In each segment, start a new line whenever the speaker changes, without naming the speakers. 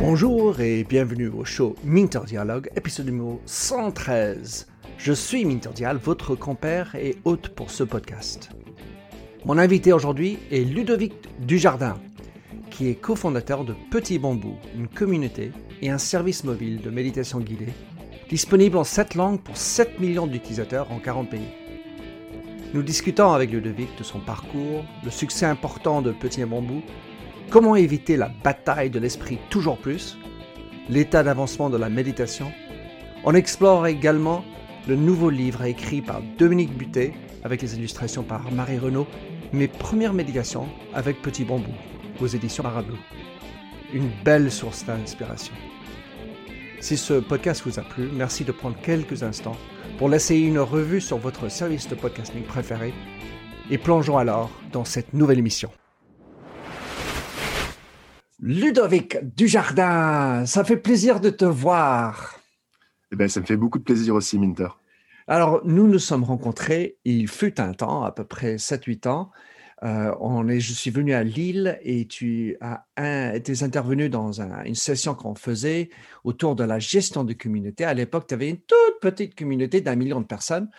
Bonjour et bienvenue au show Minter Dialogue, épisode numéro 113. Je suis Minter Dial, votre compère et hôte pour ce podcast. Mon invité aujourd'hui est Ludovic Dujardin, qui est cofondateur de Petit Bambou, une communauté et un service mobile de méditation guidée, disponible en 7 langues pour 7 millions d'utilisateurs en 40 pays. Nous discutons avec Ludovic de son parcours, le succès important de Petit Bambou, comment éviter la bataille de l'esprit toujours plus, l'état d'avancement de la méditation. On explore également le nouveau livre écrit par Dominique Butet avec les illustrations par Marie Renaud, Mes premières méditations avec Petit Bambou aux éditions Marablou. Une belle source d'inspiration. Si ce podcast vous a plu, merci de prendre quelques instants pour laisser une revue sur votre service de podcasting préféré et plongeons alors dans cette nouvelle émission. Ludovic Dujardin, ça fait plaisir de te voir.
Eh bien, ça me fait beaucoup de plaisir aussi, Minter.
Alors, nous nous sommes rencontrés, il fut un temps, à peu près 7-8 ans. Euh, on est, je suis venu à Lille et tu as été intervenu dans une session qu'on faisait autour de la gestion de communauté. À l'époque, tu avais une toute petite communauté d'un million de personnes.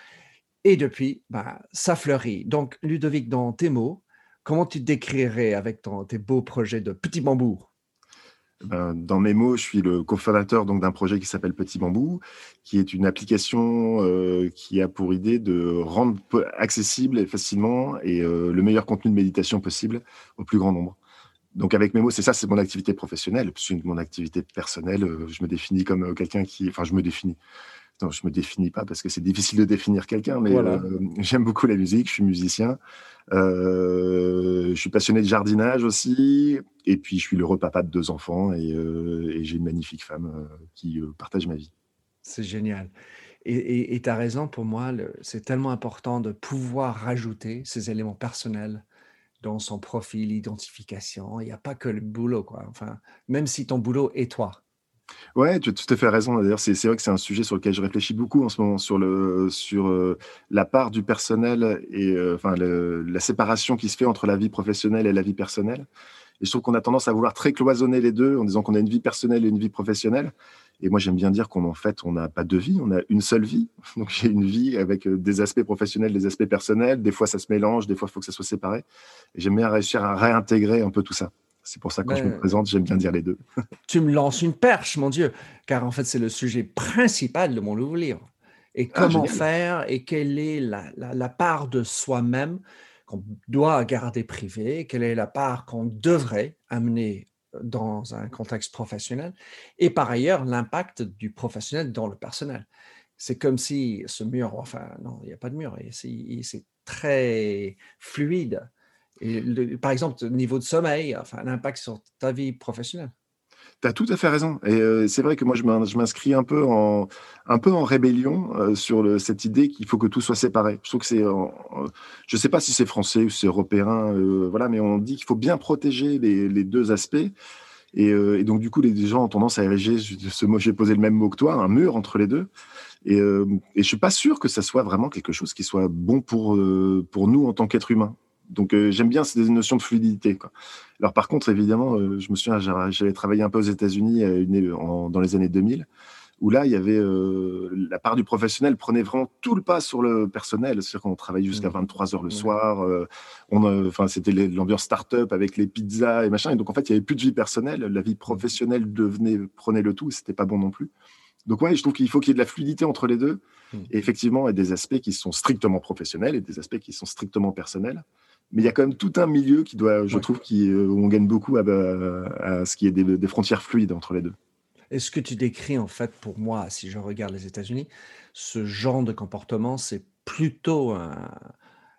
Et depuis, ben, ça fleurit. Donc, Ludovic, dans tes mots, comment tu décrirais avec ton, tes beaux projets de Petit Bambou
ben, dans mes mots, je suis le cofondateur donc d'un projet qui s'appelle Petit Bambou, qui est une application euh, qui a pour idée de rendre accessible et facilement et euh, le meilleur contenu de méditation possible au plus grand nombre. Donc avec mes mots, c'est ça, c'est mon activité professionnelle. C'est mon activité personnelle. Euh, je me définis comme quelqu'un qui, enfin, je me définis. Non, je me définis pas parce que c'est difficile de définir quelqu'un, mais j'aime beaucoup la musique. Je suis musicien. Euh, je suis passionné de jardinage aussi. Et puis, je suis l'heureux papa de deux enfants et, euh, j'ai une magnifique femme euh, qui partage ma vie.
C'est génial. Et tu as raison, pour moi, c'est tellement important de pouvoir rajouter ces éléments personnels dans son profil, identification. Il n'y a pas que le boulot, quoi. Enfin, même si ton boulot est toi.
Ouais, tu as tout à fait raison. D'ailleurs, c'est vrai que c'est un sujet sur lequel je réfléchis beaucoup en ce moment, sur, euh, la part du personnel et euh, enfin, la séparation qui se fait entre la vie professionnelle et la vie personnelle. Et je trouve qu'on a tendance à vouloir très cloisonner les deux en disant qu'on a une vie personnelle et une vie professionnelle. Et moi, j'aime bien dire qu'en fait, on n'a pas deux vies, on a une seule vie. Donc, j'ai une vie avec euh, des aspects professionnels, des aspects personnels. Des fois, ça se mélange, des fois, il faut que ça soit séparé. Et j'aime bien réussir à réintégrer un peu tout ça. C'est pour ça que quand je me présente, j'aime bien dire les deux.
tu me lances une perche, mon Dieu, car en fait, c'est le sujet principal de mon nouveau livre. Et ah, comment faire et quelle est la, part de soi-même qu'on doit garder privée, quelle est la part qu'on devrait amener dans un contexte professionnel, et par ailleurs l'impact du professionnel dans le personnel. C'est comme si ce mur, enfin non, il n'y a pas de mur, c'est très fluide par exemple, niveau de sommeil, enfin, l'impact sur ta vie professionnelle.
Tu as tout à fait raison. Et euh, c'est vrai que moi, je m'inscris un peu en, rébellion euh, sur cette idée qu'il faut que tout soit séparé. Je trouve que c'est, je ne sais pas si c'est français ou c'est européen, euh, voilà, mais on dit qu'il faut bien protéger les, deux aspects. Et, donc, du coup, les gens ont tendance à ériger ce mot, j'ai posé le même mot que toi, un mur entre les deux. Et, et je ne suis pas sûr que ça soit vraiment quelque chose qui soit bon pour, pour nous en tant qu'être humain. Donc euh, j'aime bien ces notions de fluidité. Alors par contre, évidemment, euh, je me souviens, j'avais travaillé un peu aux États-Unis euh, dans les années 2000, où là, il y avait la part du professionnel prenait vraiment tout le pas sur le personnel. C'est-à-dire qu'on travaillait jusqu'à 23 mmh. heures le soir. enfin, c'était l'ambiance start-up avec les pizzas et machin. Et donc en fait, il y avait plus de vie personnelle. La vie mmh. professionnelle devenait prenait le tout. C'était pas bon non plus. Donc ouais, je trouve qu'il faut qu'il y ait de la fluidité entre les deux. Mmh. Et effectivement, il y a des aspects qui sont strictement professionnels et des aspects qui sont strictement personnels mais il y a quand même tout un milieu qui doit, je trouve, qui, euh, où on gagne beaucoup à, ce qui est des, des, frontières fluides entre les deux.
Et ce que tu décris, en fait, pour moi, si je regarde les États-Unis, ce genre de comportement, c'est plutôt un,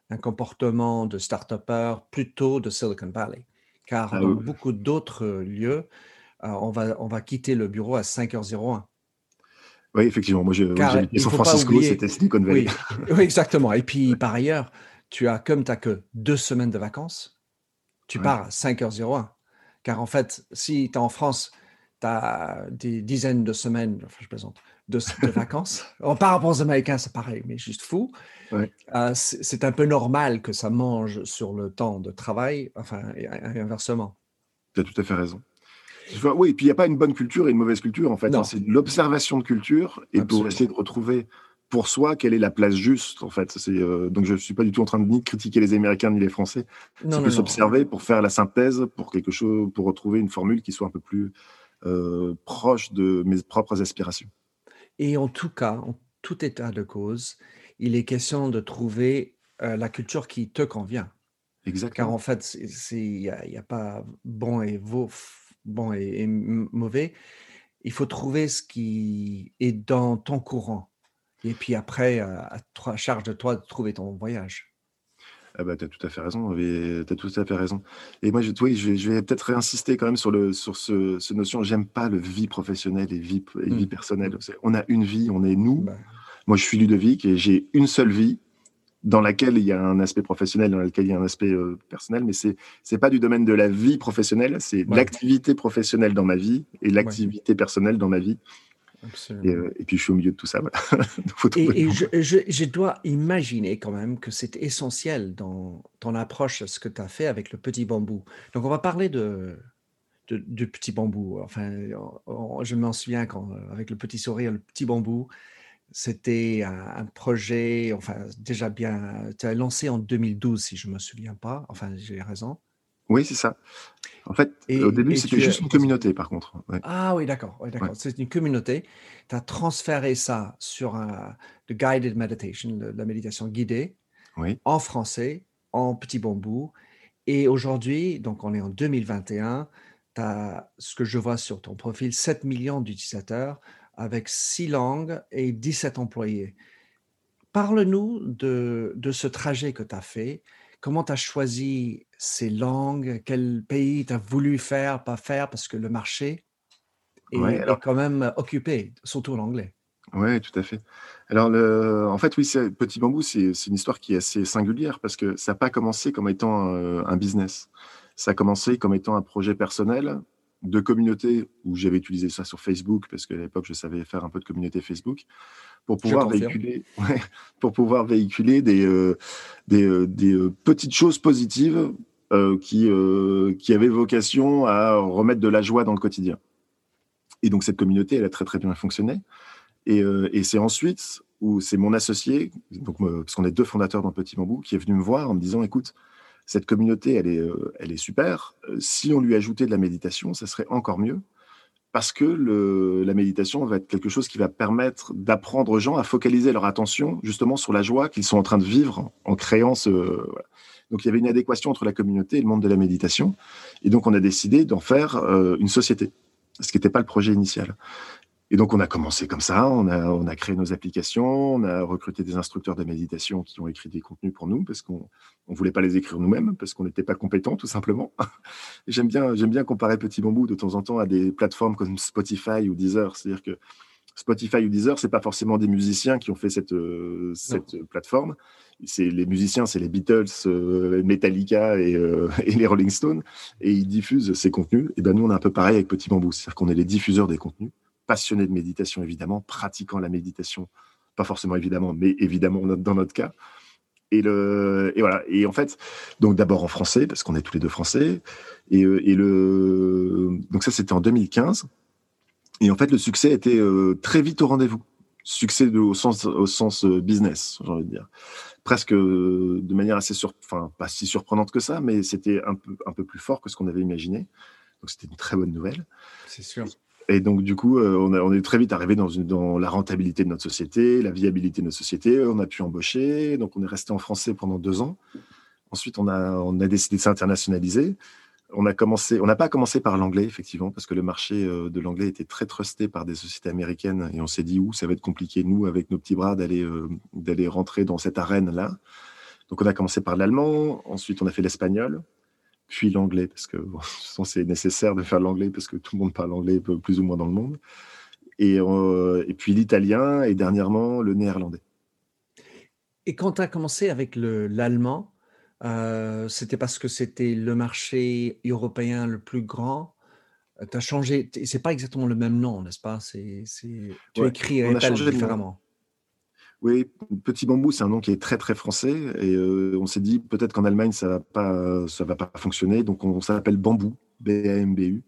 un, comportement de start-upper, plutôt de Silicon Valley? Car ah dans beaucoup d'autres lieux, euh, on, va, on va quitter le bureau à 5h01.
Oui, effectivement. Moi, j'ai San Francisco, c'était Silicon Valley.
oui, exactement. Et puis, par ailleurs, tu as, comme tu n'as que deux semaines de vacances, tu pars à 5h01. Car en fait, si tu es en France, tu as des dizaines de semaines, enfin je plaisante, de, vacances. En, par rapport aux Américains, c'est pareil, mais juste fou. Euh, c'est un peu normal que ça mange sur le temps de travail, enfin, et, inversement.
Tu as tout à fait raison. Oui, et puis il n'y a pas une bonne culture et une mauvaise culture, en fait. Hein. c'est l'observation de culture et pour essayer de retrouver pour soi quelle est la place juste, en fait? C'est, euh, donc je ne suis pas du tout en train de ni critiquer les Américains ni les Français. C'est plus s'observer pour faire la synthèse, pour quelque chose, pour retrouver une formule qui soit un peu plus euh, proche de mes propres aspirations.
Et en tout cas, en tout état de cause, il est question de trouver euh, la culture qui te convient.
Exactement.
Car en fait, il n'y a, pas bon et, bon et, mauvais. Il faut trouver ce qui est dans ton courant. Et puis après, euh, à, charge de toi de trouver ton voyage.
Ah bah, tu as tout à fait raison. Tu as tout à fait raison. Et moi, je, oui, je, je vais peut-être réinsister quand même sur, le, sur ce, ce notion. J'aime pas le vie professionnelle et vie, et vie mmh. personnelle. On a une vie, on est nous. Bah. Moi, je suis Ludovic et j'ai une seule vie dans laquelle il y a un aspect professionnel, dans laquelle il y a un aspect euh, personnel, mais c'est n'est pas du domaine de la vie professionnelle, c'est l'activité professionnelle dans ma vie et l'activité personnelle dans ma vie. Euh, et, puis je suis au milieu de tout ça.
et, je, dois imaginer quand même que c'est essentiel dans ton approche, ce que tu as fait avec le petit bambou. Donc on va parler de, de, petit bambou. Enfin, je m'en souviens quand, avec le petit sourire, le petit bambou, c'était un, projet, enfin déjà bien, tu as lancé en 2012 si je ne me souviens pas. Enfin, j'ai raison.
Oui, c'est ça. En fait, au début, c'était juste une communauté, par contre.
Ah oui, d'accord. d'accord. C'est une communauté. Tu as transféré ça sur un, le guided meditation, la méditation guidée,
oui.
en français, en petit bambou. Et aujourd'hui, donc on est en 2021, tu as ce que je vois sur ton profil, 7 millions d'utilisateurs avec 6 langues et 17 employés. Parle-nous de, de ce trajet que tu as fait Comment tu as choisi ces langues Quel pays tu as voulu faire, pas faire Parce que le marché est, quand même occupé, surtout l'anglais.
Oui, tout à fait. Alors, en fait, oui, Petit Bambou, c'est une histoire qui est assez singulière parce que ça n'a pas commencé comme étant euh, un business. Ça a commencé comme étant un projet personnel de communauté où j'avais utilisé ça sur Facebook parce qu'à l'époque, je savais faire un peu de communauté Facebook pour pouvoir véhiculer, pour pouvoir véhiculer des, euh, des, euh, des, euh, petites choses positives qui, qui avaient vocation à remettre de la joie dans le quotidien. Et donc cette communauté, elle a très très bien fonctionné. Et, et c'est ensuite où c'est mon associé, donc parce qu'on est deux fondateurs dans Petit Bambou, qui est venu me voir en me disant, écoute, cette communauté, elle est, elle est super. Si on lui ajoutait de la méditation, ça serait encore mieux parce que la méditation va être quelque chose qui va permettre d'apprendre aux gens à focaliser leur attention justement sur la joie qu'ils sont en train de vivre en créant ce. Donc il y avait une adéquation entre la communauté et le monde de la méditation, et donc on a décidé d'en faire euh, une société, ce qui n'était pas le projet initial. Et donc, on a commencé comme ça, on a, on a créé nos applications, on a recruté des instructeurs de méditation qui ont écrit des contenus pour nous parce qu'on ne voulait pas les écrire nous-mêmes, parce qu'on n'était pas compétents, tout simplement. j'aime bien, j'aime bien comparer Petit Bambou de temps en temps à des plateformes comme Spotify ou Deezer. C'est-à-dire que Spotify ou Deezer, c'est pas forcément des musiciens qui ont fait cette, euh, cette plateforme. C'est les musiciens, c'est les Beatles, euh, Metallica et, euh, et, les Rolling Stones, et ils diffusent ces contenus. Et ben nous, on est un peu pareil avec Petit Bambou, c'est-à-dire qu'on est les diffuseurs des contenus passionné de méditation, évidemment, pratiquant la méditation, pas forcément évidemment, mais évidemment dans notre cas. Et, voilà. Et en fait, donc d'abord en français, parce qu'on est tous les deux français. Et, euh, le, donc ça, c'était en 2015. Et en fait, le succès était euh, très vite au rendez-vous. Succès de, au sens, au sens euh, business, j'ai envie de dire. Presque de manière assez sur, enfin, pas si surprenante que ça, mais c'était un peu, un peu plus fort que ce qu'on avait imaginé. Donc c'était une très bonne nouvelle.
C'est sûr.
Et donc, du coup, euh, on, est très vite arrivé dans, la rentabilité de notre société, la viabilité de notre société. On a pu embaucher. Donc, on est resté en français pendant deux ans. Ensuite, on a, décidé de s'internationaliser. On a commencé, on n'a pas commencé par l'anglais, effectivement, parce que le marché euh, de l'anglais était très trusté par des sociétés américaines. Et on s'est dit, ça va être compliqué, nous, avec nos petits bras, d'aller euh, d'aller rentrer dans cette arène-là. Donc, on a commencé par l'allemand. Ensuite, on a fait l'espagnol puis l'anglais, parce que bon, c'est nécessaire de faire l'anglais, parce que tout le monde parle anglais plus ou moins dans le monde. Et, euh, et puis l'italien, et dernièrement le néerlandais.
Et quand tu as commencé avec l'allemand, euh, c'était parce que c'était le marché européen le plus grand Tu as changé, c'est pas exactement le même nom, n'est-ce pas? C'est, Tu écris et différemment.
Oui, Petit Bambou, c'est un nom qui est très très français et on s'est dit peut-être qu'en Allemagne ça va pas ça va pas fonctionner, donc on, s'appelle Bambou, B A M B U.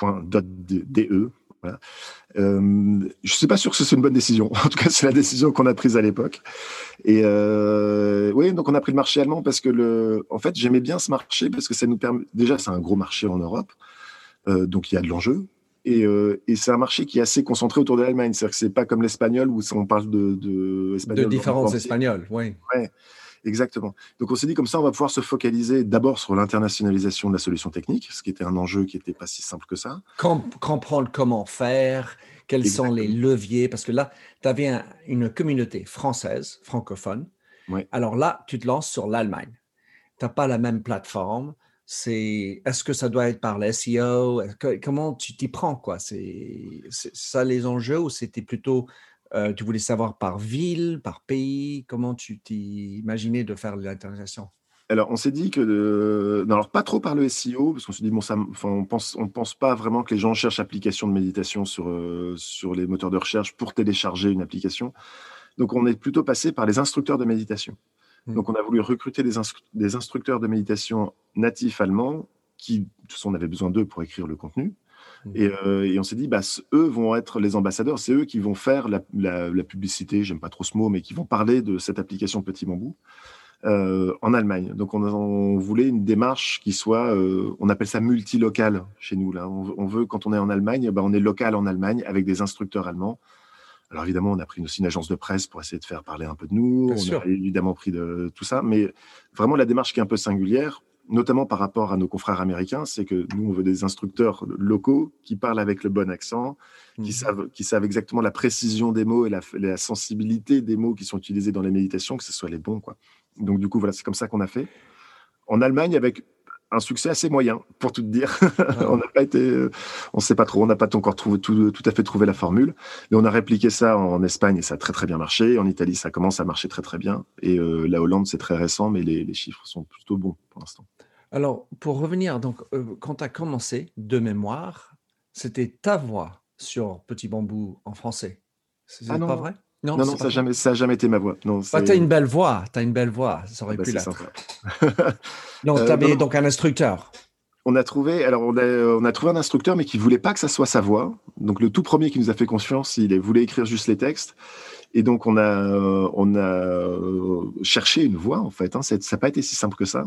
.de, voilà. Euh, je suis pas sûr que ce soit une bonne décision. En tout cas, c'est la décision qu'on a prise à l'époque. Et euh, oui, donc on a pris le marché allemand parce que le, en fait, j'aimais bien ce marché parce que ça nous permet. Déjà, c'est un gros marché en Europe, euh, donc il y a de l'enjeu. Et, euh, et c'est un marché qui est assez concentré autour de l'Allemagne. C'est-à-dire que c'est pas comme l'espagnol où on parle de de,
de différences espagnoles, oui.
Ouais. Exactement. Donc on s'est dit comme ça, on va pouvoir se focaliser d'abord sur l'internationalisation de la solution technique, ce qui était un enjeu qui n'était pas si simple que ça.
comprendre comment faire, quels sont les leviers, parce que là, tu avais une communauté française, francophone. Alors là, tu te lances sur l'Allemagne. Tu n'as pas la même plateforme. C'est, est-ce que ça doit être par le SEO Comment tu t'y prends quoi? C'est ça les enjeux ou c'était plutôt euh, tu voulais savoir par ville, par pays, comment tu t'imaginais de faire l'internalisation
alors, on s'est dit que, non, alors pas trop par le SEO, parce qu'on se dit, bon, ça, on pense, on pense pas vraiment que les gens cherchent application de méditation sur, euh, sur les moteurs de recherche pour télécharger une application. Donc, on est plutôt passé par les instructeurs de méditation. Mmh. Donc, on a voulu recruter des, des instructeurs de méditation natifs allemands qui, de toute façon, on avait besoin d'eux pour écrire le contenu. Mmh. Euh, et, on s'est dit, bah, eux vont être les ambassadeurs, c'est eux qui vont faire la, la, publicité, j'aime pas trop ce mot, mais qui vont parler de cette application Petit Bambou euh, en Allemagne. Donc on, voulait une démarche qui soit, euh, on appelle ça multilocale chez nous. Là. On, veut, quand on est en Allemagne, bah, on est local en Allemagne avec des instructeurs allemands. Alors évidemment, on a pris aussi une agence de presse pour essayer de faire parler un peu de nous. on a évidemment pris de tout ça, mais vraiment la démarche qui est un peu singulière, notamment par rapport à nos confrères américains, c'est que nous, on veut des instructeurs locaux qui parlent avec le bon accent, qui, mmh. savent, qui savent exactement la précision des mots et la, sensibilité des mots qui sont utilisés dans les méditations, que ce soit les bons. Quoi. Donc, du coup, voilà, c'est comme ça qu'on a fait. En Allemagne, avec un succès assez moyen, pour tout dire. Ah on n'a pas été, on sait pas trop, on n'a pas encore trouvé, tout, tout, à fait trouvé la formule, mais on a répliqué ça en Espagne et ça a très très bien marché. En Italie, ça commence à marcher très très bien. Et euh, la Hollande, c'est très récent, mais les, les, chiffres sont plutôt bons pour l'instant.
Alors, pour revenir, donc, euh, quand tu as commencé de mémoire, c'était ta voix sur Petit Bambou en français. C'est ah pas vrai?
Non, non, ça n'a jamais, jamais été ma voix. Non,
bah, tu as une belle voix, tu as une belle voix, ça aurait ah bah, pu l'être. non, tu avais donc un instructeur.
On a trouvé, alors on a, on a, trouvé un instructeur, mais qui voulait pas que ça soit sa voix. Donc le tout premier qui nous a fait confiance, il voulait écrire juste les textes. Et donc on a, on a cherché une voix en fait. Hein. Ça n'a pas été si simple que ça.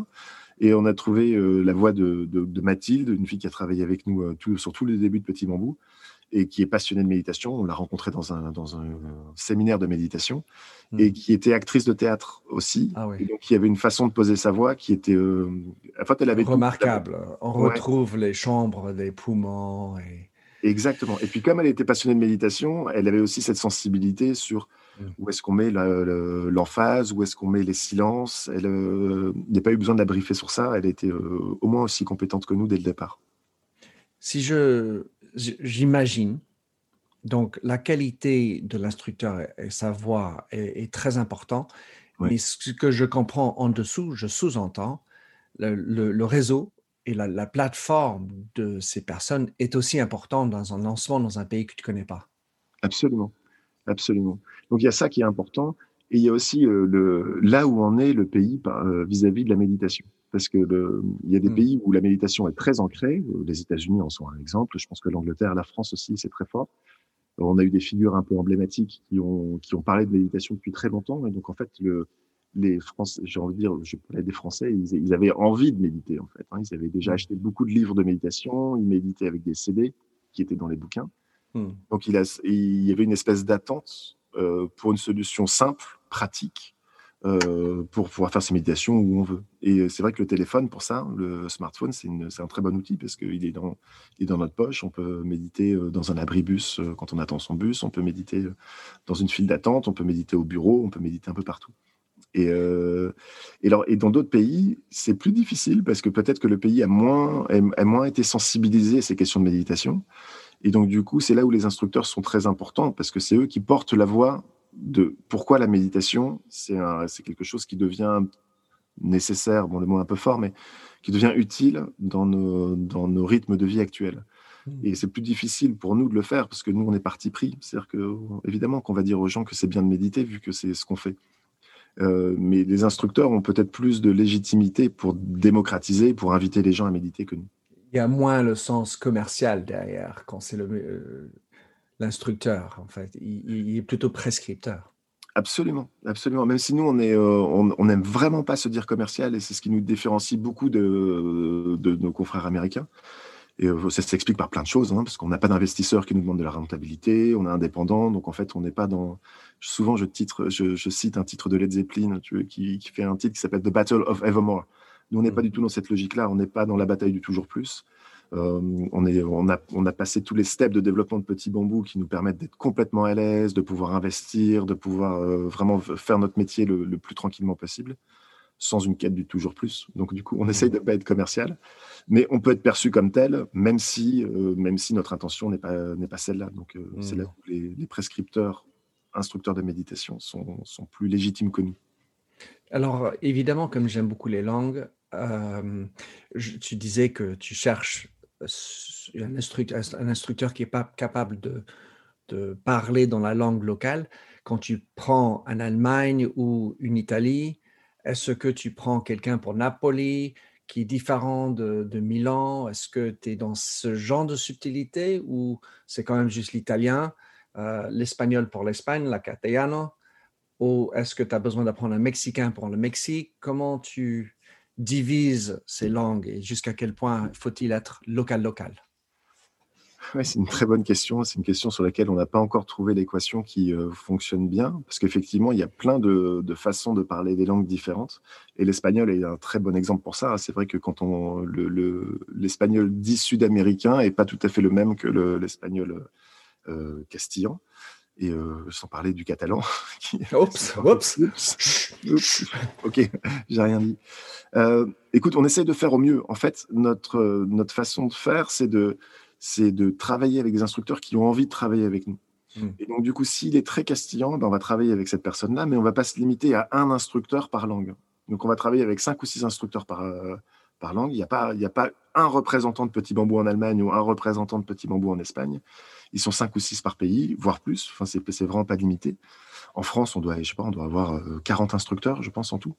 Et on a trouvé euh, la voix de, de, Mathilde, une fille qui a travaillé avec nous euh, tout, sur tous les débuts de Petit Bambou et qui est passionnée de méditation. On l'a rencontrée dans un, dans un séminaire de méditation hmm. et qui était actrice de théâtre aussi. Ah et donc, il y avait une façon de poser sa voix qui était. Euh,
en fait, elle avait remarquable. On retrouve les chambres des poumons. Et...
Exactement. Et puis, comme elle était passionnée de méditation, elle avait aussi cette sensibilité sur mmh. où est-ce qu'on met l'emphase, où est-ce qu'on met les silences. Elle euh, n'a pas eu besoin de la briefer sur ça. Elle était euh, au moins aussi compétente que nous dès le départ.
Si je j'imagine, donc la qualité de l'instructeur et sa voix est, très important. Mais ce que je comprends en dessous, je sous-entends, le, réseau et la, plateforme de ces personnes est aussi important dans un lancement dans un pays que tu ne connais pas.
Absolument, absolument. Donc il y a ça qui est important. Et il y a aussi euh, le, là où en est le pays euh, vis-à-vis de la méditation. Parce que il y a des mmh. pays où la méditation est très ancrée. Euh, les États-Unis en sont un exemple. Je pense que l'Angleterre, la France aussi, c'est très fort. On a eu des figures un peu emblématiques qui ont, qui ont parlé de méditation depuis très longtemps. Et donc, en fait, le, les Français, j'ai envie de dire, je parlais des Français, ils, avaient envie de méditer en fait. Hein. Ils avaient déjà mmh. acheté beaucoup de livres de méditation, ils méditaient avec des CD qui étaient dans les bouquins. Mmh. Donc il, a, il, y avait une espèce d'attente euh, pour une solution simple, pratique, euh, pour pouvoir faire ses méditations où on veut. Et c'est vrai que le téléphone, pour ça, le smartphone, c'est un très bon outil parce qu'il est dans, est dans notre poche. On peut méditer euh, dans un abribus quand on attend son bus, on peut méditer dans une file d'attente, on peut méditer au bureau, on peut méditer un peu partout. Et, euh, et dans d'autres pays, c'est plus difficile parce que peut-être que le pays a moins, a, moins été sensibilisé à ces questions de méditation. Et donc, du coup, c'est là où les instructeurs sont très importants parce que c'est eux qui portent la voix de pourquoi la méditation, c'est quelque chose qui devient nécessaire, bon, le mot est un peu fort, mais qui devient utile dans nos, dans nos rythmes de vie actuels. Hmm. Et c'est plus difficile pour nous de le faire parce que nous, on est parti pris. C'est-à-dire que, évidemment, qu'on va dire aux gens que c'est bien de méditer vu que c'est ce qu'on fait. Euh, mais les instructeurs ont peut-être plus de légitimité pour démocratiser, pour inviter les gens à méditer que nous.
Il y a moins le sens commercial derrière quand c'est euh, l'instructeur, en fait. Il, est plutôt prescripteur.
Absolument, absolument. Même si nous, on est, euh, on n'aime vraiment pas se dire commercial, et c'est ce qui nous différencie beaucoup de, de nos confrères américains. Et euh, ça s'explique par plein de choses, hein, parce qu'on n'a pas d'investisseurs qui nous demandent de la rentabilité, on est indépendant, donc en fait, on n'est pas dans. Souvent, je, titre, je, cite un titre de Led Zeppelin tu qui, qui, fait un titre qui s'appelle The Battle of Evermore. Nous, on n'est pas du tout dans cette logique-là, on n'est pas dans la bataille du toujours plus. Euh, on, est, on, a, on a passé tous les steps de développement de petits bambous qui nous permettent d'être complètement à l'aise, de pouvoir investir, de pouvoir euh, vraiment faire notre métier le, le, plus tranquillement possible, sans une quête du toujours plus. Donc, du coup, on essaye de ne pas être commercial. Mais on peut être perçu comme tel, même si, euh, même si notre intention n'est pas, n'est pas celle-là. Donc, euh, c'est là mmh. où les, prescripteurs, instructeurs de méditation sont, sont, plus légitimes que nous.
Alors, évidemment, comme j'aime beaucoup les langues, euh, tu disais que tu cherches un instructeur, qui est pas capable de, de parler dans la langue locale. Quand tu prends en Allemagne ou une Italie, est-ce que tu prends quelqu'un pour Napoli qui est différent de, Milan? Est-ce que tu es dans ce genre de subtilité ou c'est quand même juste l'italien, euh, l'espagnol pour l'Espagne, la castellano? Ou est-ce que tu as besoin d'apprendre un mexicain pour le Mexique? Comment tu divises ces langues et jusqu'à quel point faut-il être local-local
c'est une très bonne question. C'est une question sur laquelle on n'a pas encore trouvé l'équation qui euh, fonctionne bien, parce qu'effectivement, il y a plein de, façons de parler des langues différentes. Et l'espagnol est un très bon exemple pour ça. C'est vrai que quand on l'espagnol dit sud-américain est pas tout à fait le même que l'espagnol euh, castillan. Et euh, sans parler du catalan.
oups,
oups. ok, j'ai rien dit. écoute, on essaie de faire au mieux. En fait, notre, notre façon de faire, c'est de c'est de travailler avec des instructeurs qui ont envie de travailler avec nous. Hmm. Et donc, du coup, s'il est très castillan, ben, on va travailler avec cette personne-là, mais on ne va pas se limiter à un instructeur par langue. Donc, on va travailler avec cinq ou six instructeurs par, euh, par langue. Il n'y a, pas, a pas un représentant de Petit Bambou en Allemagne ou un représentant de Petit Bambou en Espagne. Ils sont cinq ou six par pays, voire plus. Enfin, c'est vraiment pas limité. En France, on doit, je sais pas, on doit avoir 40 euh, instructeurs, je pense, en tout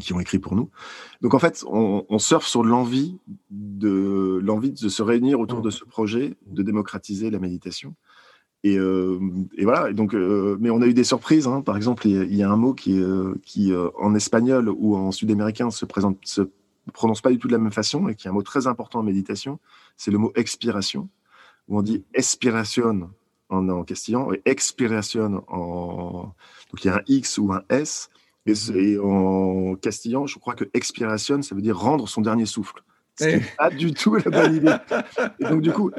qui ont écrit pour nous. Donc en fait, on, on surfe sur l'envie de l'envie de se réunir autour de ce projet, de démocratiser la méditation. Et, euh, et voilà. Et donc, euh, mais on a eu des surprises. Hein. Par exemple, il y, a un mot qui, euh, qui en espagnol ou en sud-américain se présente, se prononce pas du tout de la même façon et qui est un mot très important en méditation. C'est le mot expiration, où on dit expiration en, en castillan et expiration en donc il y a un x ou un s et, en castillan, je crois que expiration, ça veut dire rendre son dernier souffle. C'est eh. pas du tout la bonne idée. Et donc, du coup,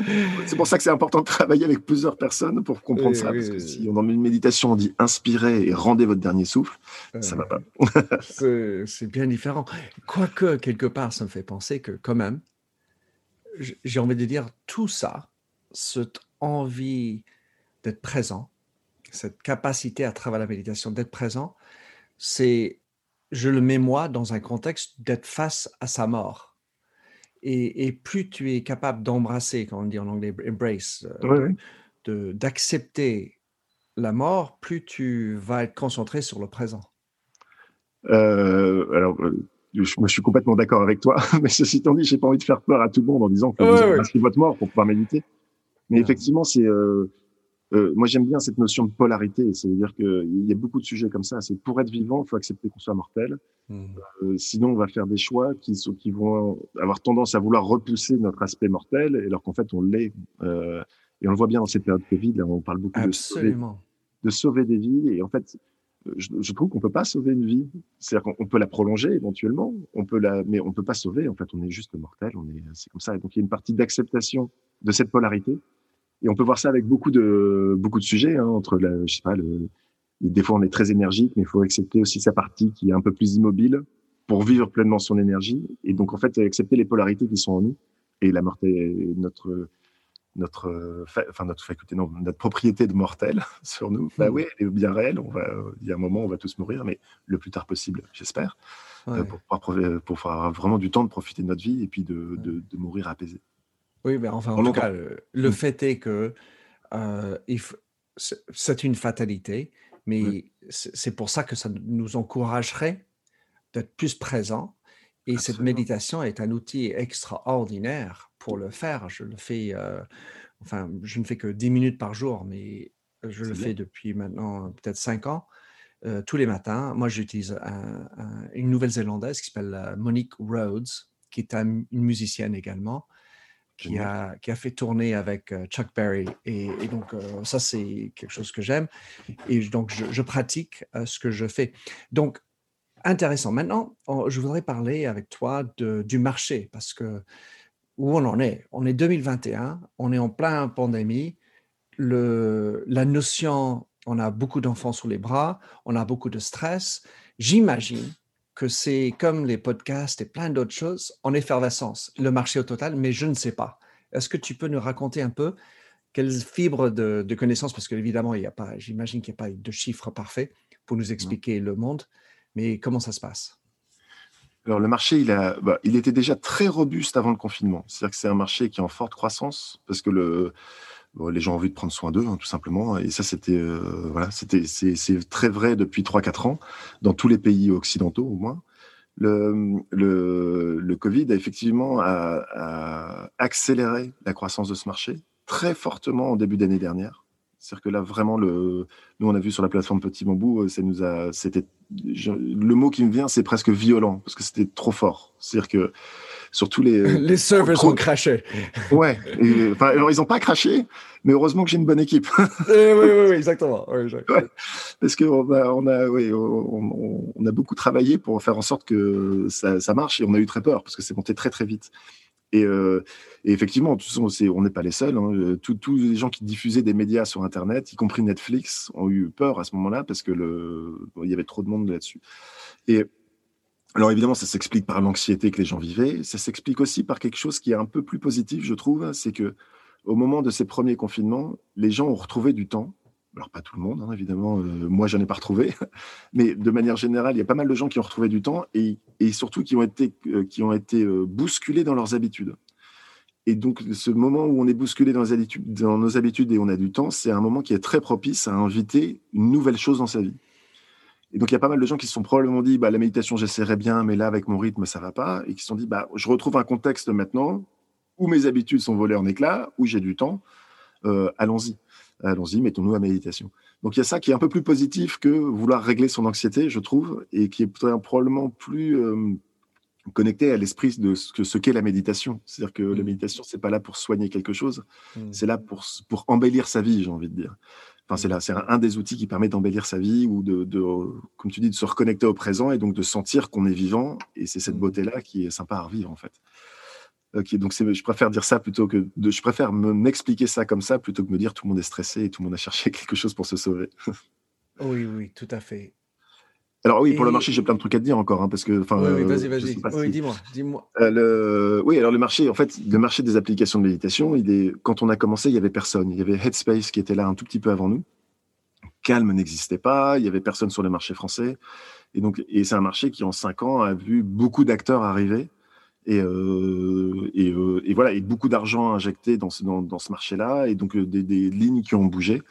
c'est pour ça que c'est important de travailler avec plusieurs personnes pour comprendre ça. parce que si on, dans une méditation, on dit inspirez et rendez votre dernier souffle, ça va pas.
c'est bien différent. Quoique, quelque part, ça me fait penser que, quand même, j'ai envie de dire tout ça, cette envie d'être présent, cette capacité à travers la méditation d'être présent, c'est, je le mets moi dans un contexte d'être face à sa mort. Et, plus tu es capable d'embrasser, comme on dit en anglais, embrace, euh, d'accepter la mort, plus tu vas être concentré sur le présent.
Euh, alors, euh, je, moi, je suis complètement d'accord avec toi, mais ceci étant dit, j'ai pas envie de faire peur à tout le monde en disant que vous votre mort pour pouvoir méditer. Mais effectivement, c'est euh, moi, j'aime bien cette notion de polarité. C'est-à-dire qu'il y a beaucoup de sujets comme ça. C'est pour être vivant, il faut accepter qu'on soit mortel. Mmh. Euh, sinon, on va faire des choix qui, sont, qui vont avoir tendance à vouloir repousser notre aspect mortel, alors qu'en fait, on l'est. Euh, et on le voit bien dans cette période Covid. Là, on parle beaucoup de sauver, de sauver, des vies. Et en fait, je, je trouve qu'on peut pas sauver une vie. C'est-à-dire qu'on peut la prolonger éventuellement, on peut la, mais on peut pas sauver. En fait, on est juste mortel. On est, c'est comme ça. Et donc, il y a une partie d'acceptation de cette polarité et on peut voir ça avec beaucoup de beaucoup de sujets hein, entre la, je sais pas, le, des fois on est très énergique, mais il faut accepter aussi sa partie qui est un peu plus immobile pour vivre pleinement son énergie. Et donc en fait accepter les polarités qui sont en nous et la mort notre notre enfin notre faculté non notre propriété de mortel sur nous bah oui elle est bien réelle on va il y a un moment on va tous mourir mais le plus tard possible j'espère euh, pour pouvoir pour pouvoir avoir vraiment du temps de profiter de notre vie et puis de, de, de mourir apaisé
Oui, mais enfin, en tout cas, le, mm. fait est que euh, c'est une fatalité, mais c'est pour ça que ça nous encouragerait d'être plus présents. Et cette méditation est un outil extraordinaire pour le faire. Je le fais, euh, enfin, je ne fais que 10 minutes par jour, mais je le fais depuis maintenant peut-être 5 ans. Euh, tous les matins, moi j'utilise une Nouvelle-Zélandaise qui s'appelle Monique Rhodes, qui est une musicienne également, qui a, qui a, fait tourner avec euh, Chuck Berry. Et, donc, euh, ça, c'est quelque chose que j'aime. Et donc, je, pratique euh, ce que je fais. Donc, intéressant. Maintenant, je voudrais parler avec toi de, du marché parce que où on en est? On est 2021, on est en plein pandémie. Le, la notion, on a beaucoup d'enfants sous les bras, on a beaucoup de stress. J'imagine que c'est comme les podcasts et plein d'autres choses en effervescence, le marché au total, mais je ne sais pas. Est-ce que tu peux nous raconter un peu quelles fibres de, connaissances, parce qu'évidemment, il n'y a pas, j'imagine qu'il n'y a pas de chiffres parfaits pour nous expliquer le monde, mais comment ça se passe?
Alors le marché, il, a, bah, il était déjà très robuste avant le confinement. C'est-à-dire que c'est un marché qui est en forte croissance parce que le, les gens ont envie de prendre soin d'eux, hein, tout simplement. Et ça, c'était euh, voilà, c'était c'est très vrai depuis 3-4 ans dans tous les pays occidentaux au moins. Le, le, le Covid a effectivement a, accéléré la croissance de ce marché très fortement en début d'année dernière. C'est-à-dire que là, vraiment, le, nous, on a vu sur la plateforme Petit Bambou, euh, ça nous a, c'était, le mot qui me vient, c'est presque violent, parce que c'était trop fort. C'est-à-dire que surtout les.
les servers ont craché.
Ouais. enfin, alors, ils n'ont pas craché, mais heureusement que j'ai une bonne équipe.
Oui, oui, oui, exactement.
parce qu'on a, on a, oui, on, on, a beaucoup travaillé pour faire en sorte que ça, ça marche et on a eu très peur parce que c'est monté très, très vite. Et, euh, et, effectivement, on n'est pas les seuls. Hein. Tous les gens qui diffusaient des médias sur Internet, y compris Netflix, ont eu peur à ce moment-là parce que y avait trop de monde là-dessus. Et alors évidemment, ça s'explique par l'anxiété que les gens vivaient. Ça s'explique aussi par quelque chose qui est un peu plus positif, je trouve, c'est que au moment de ces premiers confinements, les gens ont retrouvé du temps. Alors pas tout le monde, hein, évidemment. Euh, moi, j'en ai pas retrouvé, mais de manière générale, il y a pas mal de gens qui ont retrouvé du temps et, surtout qui ont été euh, qui ont été euh, bousculés dans leurs habitudes. Et donc, ce moment où on est bousculé dans nos habitudes et on a du temps, c'est un moment qui est très propice à inviter une nouvelle chose dans sa vie. Et donc, il y a pas mal de gens qui se sont probablement dit, bah, la méditation, j'essaierai bien, mais là, avec mon rythme, ça va pas. Et qui se sont dit, bah, je retrouve un contexte maintenant où mes habitudes sont volées en éclats, où j'ai du temps. Euh, allons-y. Allons-y, mettons-nous à méditation. Donc, il y a ça qui est un peu plus positif que vouloir régler son anxiété, je trouve, et qui est probablement plus euh, connecté à l'esprit de ce qu'est la méditation. C'est-à-dire que la mmh. méditation, c'est pas là pour soigner quelque chose, mmh. c'est là pour, pour embellir sa vie, j'ai envie de dire. Enfin, c'est là, c'est un, des outils qui permet d'embellir sa vie ou de, comme tu dis, de se reconnecter au présent et donc de sentir qu'on est vivant. Et c'est cette mmh. beauté-là qui est sympa à revivre, en fait. Ok, donc je préfère dire ça plutôt que de, je préfère m'expliquer ça comme ça plutôt que me dire tout le monde est stressé et tout le monde a cherché quelque chose pour se sauver.
oui, oui, tout à fait.
Alors oui, pour le marché, j'ai plein de trucs à te dire encore, hein, parce que.
Oui, oui euh, vas-y, vas-y. oui, dis-moi, dis-moi.
Euh, oui, alors le marché, en fait, le marché des applications de méditation, il est... quand on a commencé, il y avait personne. Il y avait Headspace qui était là un tout petit peu avant nous. Calme n'existait pas. Il y avait personne sur le marché français. Et donc, et c'est un marché qui en cinq ans a vu beaucoup d'acteurs arriver et, euh, et, euh, et, voilà, et beaucoup d'argent injecté dans ce, dans, dans ce marché-là, et donc euh, des, des, lignes qui ont bougé.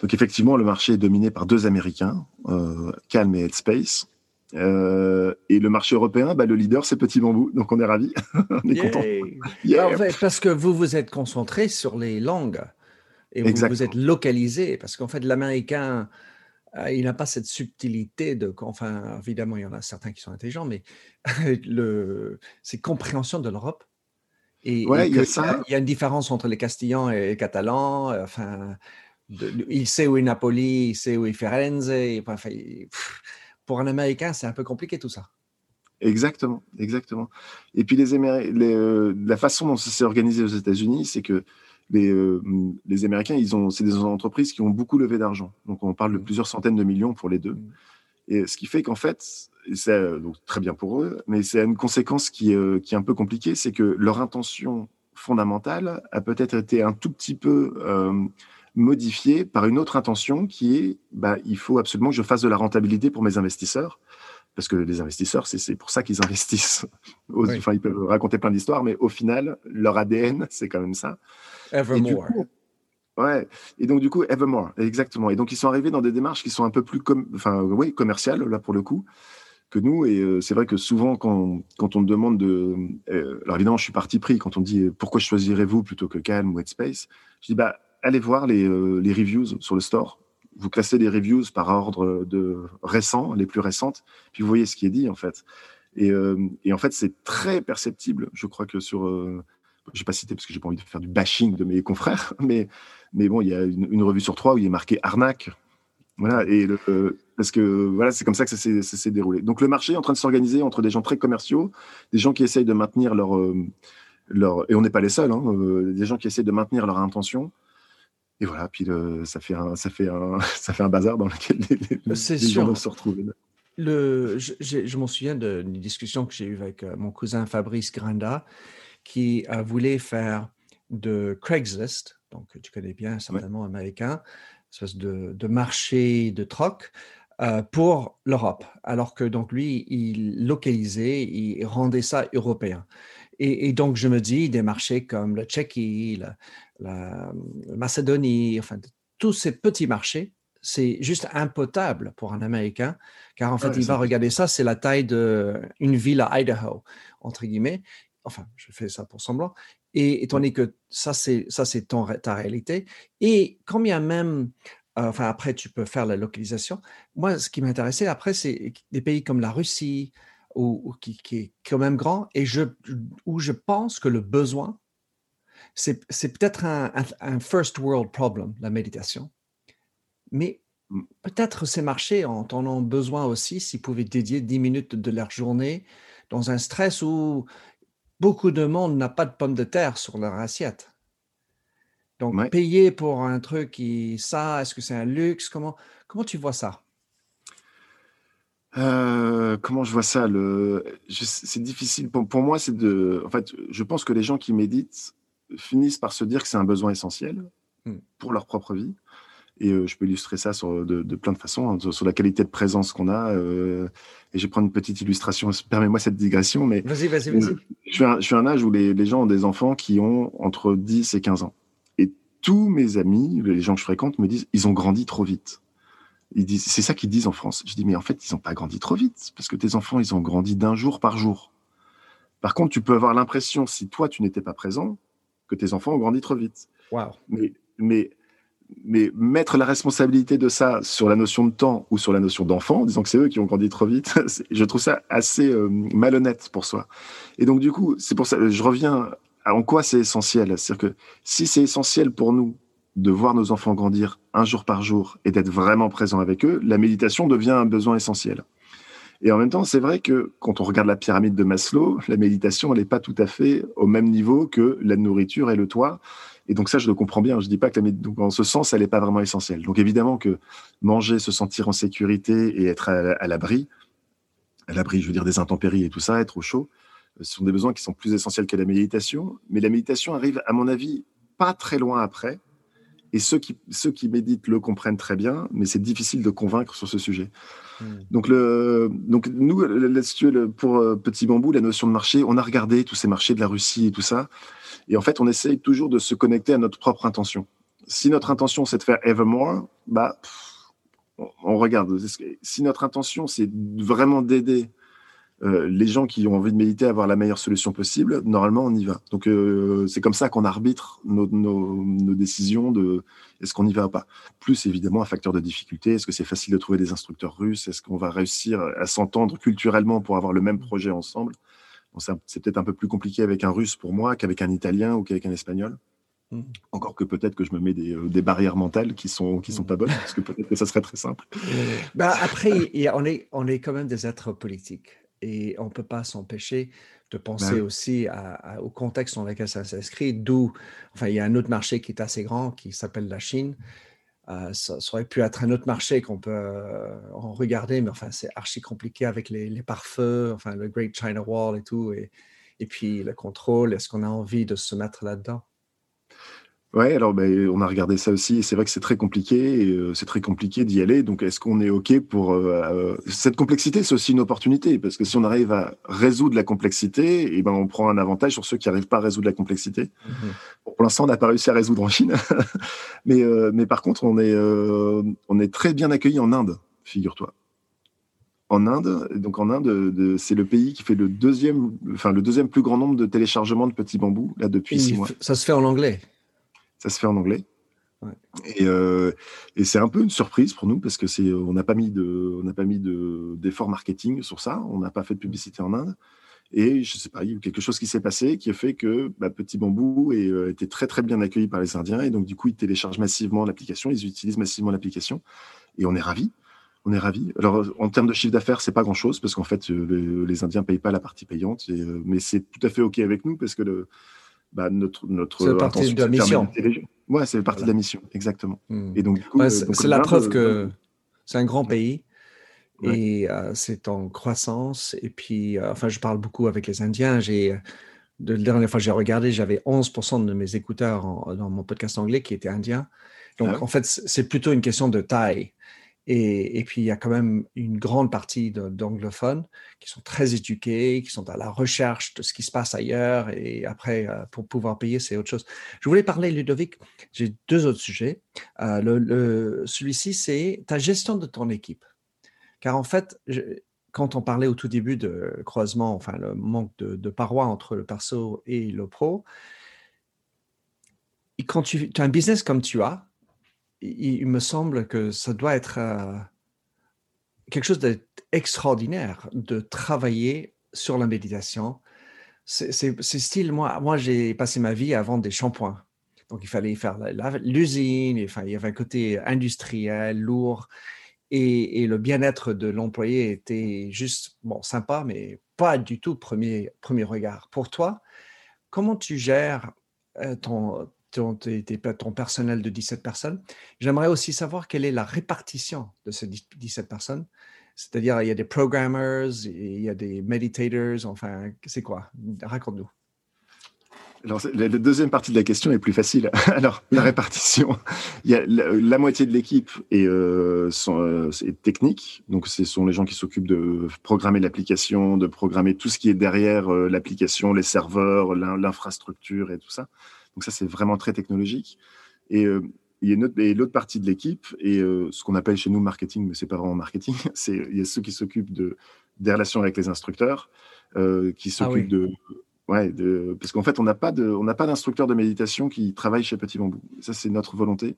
Donc effectivement, le marché est dominé par deux Américains, euh, Calm et Headspace. Euh, et le marché européen, bah, le leader, c'est Petit Bambou, donc on est ravis, on est content.
parce que vous vous êtes concentré sur les langues et vous vous êtes localisé, parce qu'en fait, l'américain, euh, il n'a pas cette subtilité de, enfin, évidemment, il y en a certains qui sont intelligents, mais le, c'est compréhension de l'Europe. Et, il, y a une différence entre les Castillans et les Catalans. Euh, enfin, il sait où est Napoli, il sait où est Firenze. enfin, pour un Américain, c'est un peu compliqué tout ça.
Exactement, exactement. Et puis les, les euh, la façon dont ça s'est organisé aux États-Unis, c'est que les, euh, les Américains, ils ont, c'est des entreprises qui ont beaucoup levé d'argent. Donc, on parle de mmh. plusieurs centaines de millions pour les deux. Mmh. Et ce qui fait qu'en fait, c'est euh, donc très bien pour eux, mais c'est une conséquence qui, euh, qui est un peu compliquée, c'est que leur intention fondamentale a peut-être été un tout petit peu modifiée par une autre intention qui est, bah, il faut absolument que je fasse de la rentabilité pour mes investisseurs parce que les investisseurs, c'est pour ça qu'ils investissent. Enfin, ils peuvent raconter plein d'histoires, mais au final, leur ADN, c'est quand même ça.
Evermore.
ouais. Et donc, du coup, Evermore, exactement. Et donc, ils sont arrivés dans des démarches qui sont un peu plus enfin, oui, commerciales, là, pour le coup, que nous. Et euh, c'est vrai que souvent, quand, quand on me demande de. Euh, alors, évidemment, je suis parti pris. Quand on dit pourquoi choisirez-vous plutôt que Calm ou Headspace, je dis bah, allez voir les, euh, les reviews sur le store vous classez les reviews par ordre de récents, les plus récentes, puis vous voyez ce qui est dit en fait. Et, euh, et en fait, c'est très perceptible. Je crois que sur, euh, je vais pas cité parce que j'ai pas envie de faire du bashing de mes confrères, mais mais bon, il y a une, revue sur trois où il est marqué arnaque. Voilà, et le, euh, parce que voilà, c'est comme ça que ça s'est déroulé. Donc le marché est en train de s'organiser entre des gens très commerciaux, des gens qui essayent de maintenir leur, euh, leur et on n'est pas les seuls, hein, des gens qui essayent de maintenir leur intention et voilà, puis ça, fait un, ça, fait un, ça fait un bazar dans lequel les, gens se retrouvent.
Le, je, je m'en souviens d'une discussion que j'ai eue avec euh, mon cousin Fabrice Grinda, qui a voulu faire de Craigslist, donc tu connais bien certainement américain, espèce de, de, marché de troc euh, pour l'Europe, alors que donc lui, il localisait, il rendait ça européen. Et, et, donc je me dis, des marchés comme le Tchéquie, la, la Macédonie, enfin, tous ces petits marchés, c'est juste impotable pour un Américain, car en fait, il va regarder ça, c'est la taille d'une ville à Idaho, entre guillemets. Enfin, je fais ça pour semblant. Et étant donné que ça, c'est ça, c'est ta réalité. Et quand bien même, euh, enfin, après, tu peux faire la localisation. Moi, ce qui m'intéressait après, c'est des pays comme la Russie, ou, qui, qui, est quand même grand, et je, où je pense que le besoin c'est peut-être un, first world problem, la méditation. Mais mmh. peut-être ces marchés en en ont besoin aussi s'ils pouvaient dédier 10 minutes de leur journée dans un stress où beaucoup de monde n'a pas de pommes de terre sur leur assiette. Donc, payer pour un truc qui, ça, est-ce que c'est un luxe? Comment, comment tu vois ça?
Euh, comment je vois ça? c'est difficile. Pour, pour moi, c'est de. En fait, je pense que les gens qui méditent finissent par se dire que c'est un besoin essentiel hmm. pour leur propre vie. Et euh, je peux illustrer ça sur, de, plein de façons, hein, sur, la qualité de présence qu'on a. Euh, et je vais prendre une petite illustration. Permets-moi cette digression, mais
vas-y, vas-y, vas-y.
Je, suis un, suis un âge où les, les, gens ont des enfants qui ont entre 10 et 15 ans. Et tous mes amis, les gens que je fréquente, me disent ils ont grandi trop vite. Ils disent, c'est ça qu'ils disent en France. Je dis mais en fait ils n'ont pas grandi trop vite parce que tes enfants ils ont grandi d'un jour par jour. Par contre, tu peux avoir l'impression, si toi tu n'étais pas présent, que tes enfants ont grandi trop vite. Mais, mais, mais mettre la responsabilité de ça sur la notion de temps ou sur la notion d'enfant, en disant que c'est eux qui ont grandi trop vite, je trouve ça assez euh, malhonnête pour soi. Et donc, du coup, c'est pour ça, je reviens à en quoi c'est essentiel. C'est-à-dire que si c'est essentiel pour nous de voir nos enfants grandir un jour par jour et d'être vraiment présent avec eux, la méditation devient un besoin essentiel. Et en même temps, c'est vrai que quand on regarde la pyramide de Maslow, la méditation, n'est pas tout à fait au même niveau que la nourriture et le toit. Et donc ça, je le comprends bien. Je dis pas que la méditation, en ce sens, elle n'est pas vraiment essentielle. Donc évidemment que manger, se sentir en sécurité et être à, l'abri, à l'abri, je veux dire des intempéries et tout ça, être au chaud, ce sont des besoins qui sont plus essentiels que la méditation. Mais la méditation arrive, à mon avis, pas très loin après. Et ceux qui, ceux qui méditent le comprennent très bien, mais c'est difficile de convaincre sur ce sujet. Hmm. Donc, le, donc, nous, là-dessus, pour euh, Petit Bambou, la notion de marché, on a regardé tous ces marchés de la Russie et tout ça. Et en fait, on essaye toujours de se connecter à notre propre intention. Si notre intention, c'est de faire Evermore, bah, on regarde. Si notre intention, c'est vraiment d'aider euh, les gens qui ont envie de méditer, avoir la meilleure solution possible, normalement, on y va. Donc, euh, c'est comme ça qu'on arbitre nos, décisions de est-ce qu'on y va ou pas. Plus, évidemment, un facteur de difficulté. Est-ce que c'est facile de trouver des instructeurs russes Est-ce qu'on va réussir à s'entendre culturellement pour avoir le même projet ensemble C'est peut-être un peu plus compliqué avec un russe pour moi qu'avec un italien ou qu'avec un espagnol. Mmh. Encore que peut-être que je me mets des, euh, barrières mentales qui sont qui sont pas bonnes parce que peut-être que ça serait très simple.
bah après, on est on est quand même des êtres politiques et on ne peut pas s'empêcher de penser aussi au contexte dans lequel ça s'inscrit, d'où, enfin, il y a un autre marché qui est assez grand qui s'appelle la Chine. Euh, ça, aurait pu être un autre marché qu'on peut euh, en regarder, mais enfin, c'est archi compliqué avec les, les pare-feux, enfin, le Great China Wall et tout, et, et puis le contrôle. Est-ce qu'on a envie de se mettre là-dedans?
Ouais, alors ben, on a regardé ça aussi, et c'est vrai que c'est très compliqué, et euh, c'est très compliqué d'y aller. Donc, est-ce qu'on est OK pour euh, euh, cette complexité C'est aussi une opportunité, parce que si on arrive à résoudre la complexité, et ben on prend un avantage sur ceux qui n'arrivent pas à résoudre la complexité. Mm-hmm. pour l'instant, on n'a pas réussi à résoudre en Chine, mais mais par contre, on est on est très bien accueilli en Inde, figure-toi. En Inde, donc en Inde, c'est le pays qui fait le deuxième, enfin le deuxième plus grand nombre de téléchargements de petits bambous là depuis six mois.
Ça se fait en anglais.
Ça se fait en anglais. Euh, et, c'est un peu une surprise pour nous parce que c'est on n'a pas mis de on n'a pas mis de d'effort marketing sur ça. On n'a pas fait de publicité en Inde. Et je sais pas, il y a eu quelque chose qui s'est passé qui a fait que bah, Petit Bambou a euh, été très très bien accueilli par les Indiens et donc du coup ils téléchargent massivement l'application, ils utilisent massivement l'application et on est ravis. On est ravis. Alors en termes de chiffre d'affaires, c'est pas grand chose parce qu'en fait euh, les, Indiens payent pas la partie payante, mais c'est tout à fait ok avec nous parce que le, bah, notre notre
partie de la mission.
Ouais, c'est partie de la mission, exactement.
Hmm. Et donc, euh, c'est la preuve que c'est un grand pays et euh, c'est en croissance. Et puis, euh, enfin, je parle beaucoup avec les Indiens. J'ai de la dernière fois que j'ai regardé, j'avais 11% de mes écouteurs dans mon podcast anglais qui étaient indiens. Donc, ah en fait, c'est plutôt une question de taille. Et, puis, il y a quand même une grande partie d'anglophones qui sont très éduqués, qui sont à la recherche de ce qui se passe ailleurs. Et après, euh, pour pouvoir payer, c'est autre chose. Je voulais parler, Ludovic, j'ai deux autres sujets. Euh, Celui-ci, c'est ta gestion de ton équipe. Car en fait, quand on parlait au tout début de croisement, enfin, le manque de, de parois entre le perso et le pro, quand tu as un business comme tu as, il, me semble que ça doit être euh, quelque chose d'extraordinaire de travailler sur la méditation. C'est style, moi, moi j'ai passé ma vie à vendre des shampoings. Donc, il fallait faire l'usine, enfin, il y avait un côté industriel, lourd, et, le bien-être de l'employé était juste, bon, sympa, mais pas du tout premier, premier regard. Pour toi, comment tu gères euh, ton, ton, ton personnel de 17 personnes. J'aimerais aussi savoir quelle est la répartition de ces 17 personnes. C'est-à-dire, il y a des programmers, il y a des meditators, enfin, c'est quoi? Raconte-nous.
Alors, la, deuxième partie de la question est plus facile. Alors, la répartition, il y a la, moitié de l'équipe est, euh, euh, est, technique, donc ce sont les gens qui s'occupent de programmer l'application, de programmer tout ce qui est derrière euh, l'application, les serveurs, l'infrastructure et tout ça. Donc ça, c'est vraiment très technologique. Et euh, il y a l'autre partie de l'équipe, et euh, ce qu'on appelle chez nous marketing, mais c'est pas vraiment marketing, c'est il y a ceux qui s'occupent de, des relations avec les instructeurs, euh, qui ah s'occupent de... Ouais, de, parce qu'en fait, on n'a pas de, on n'a pas d'instructeur de méditation qui travaille chez Petit Bambou. Ça, c'est notre volonté,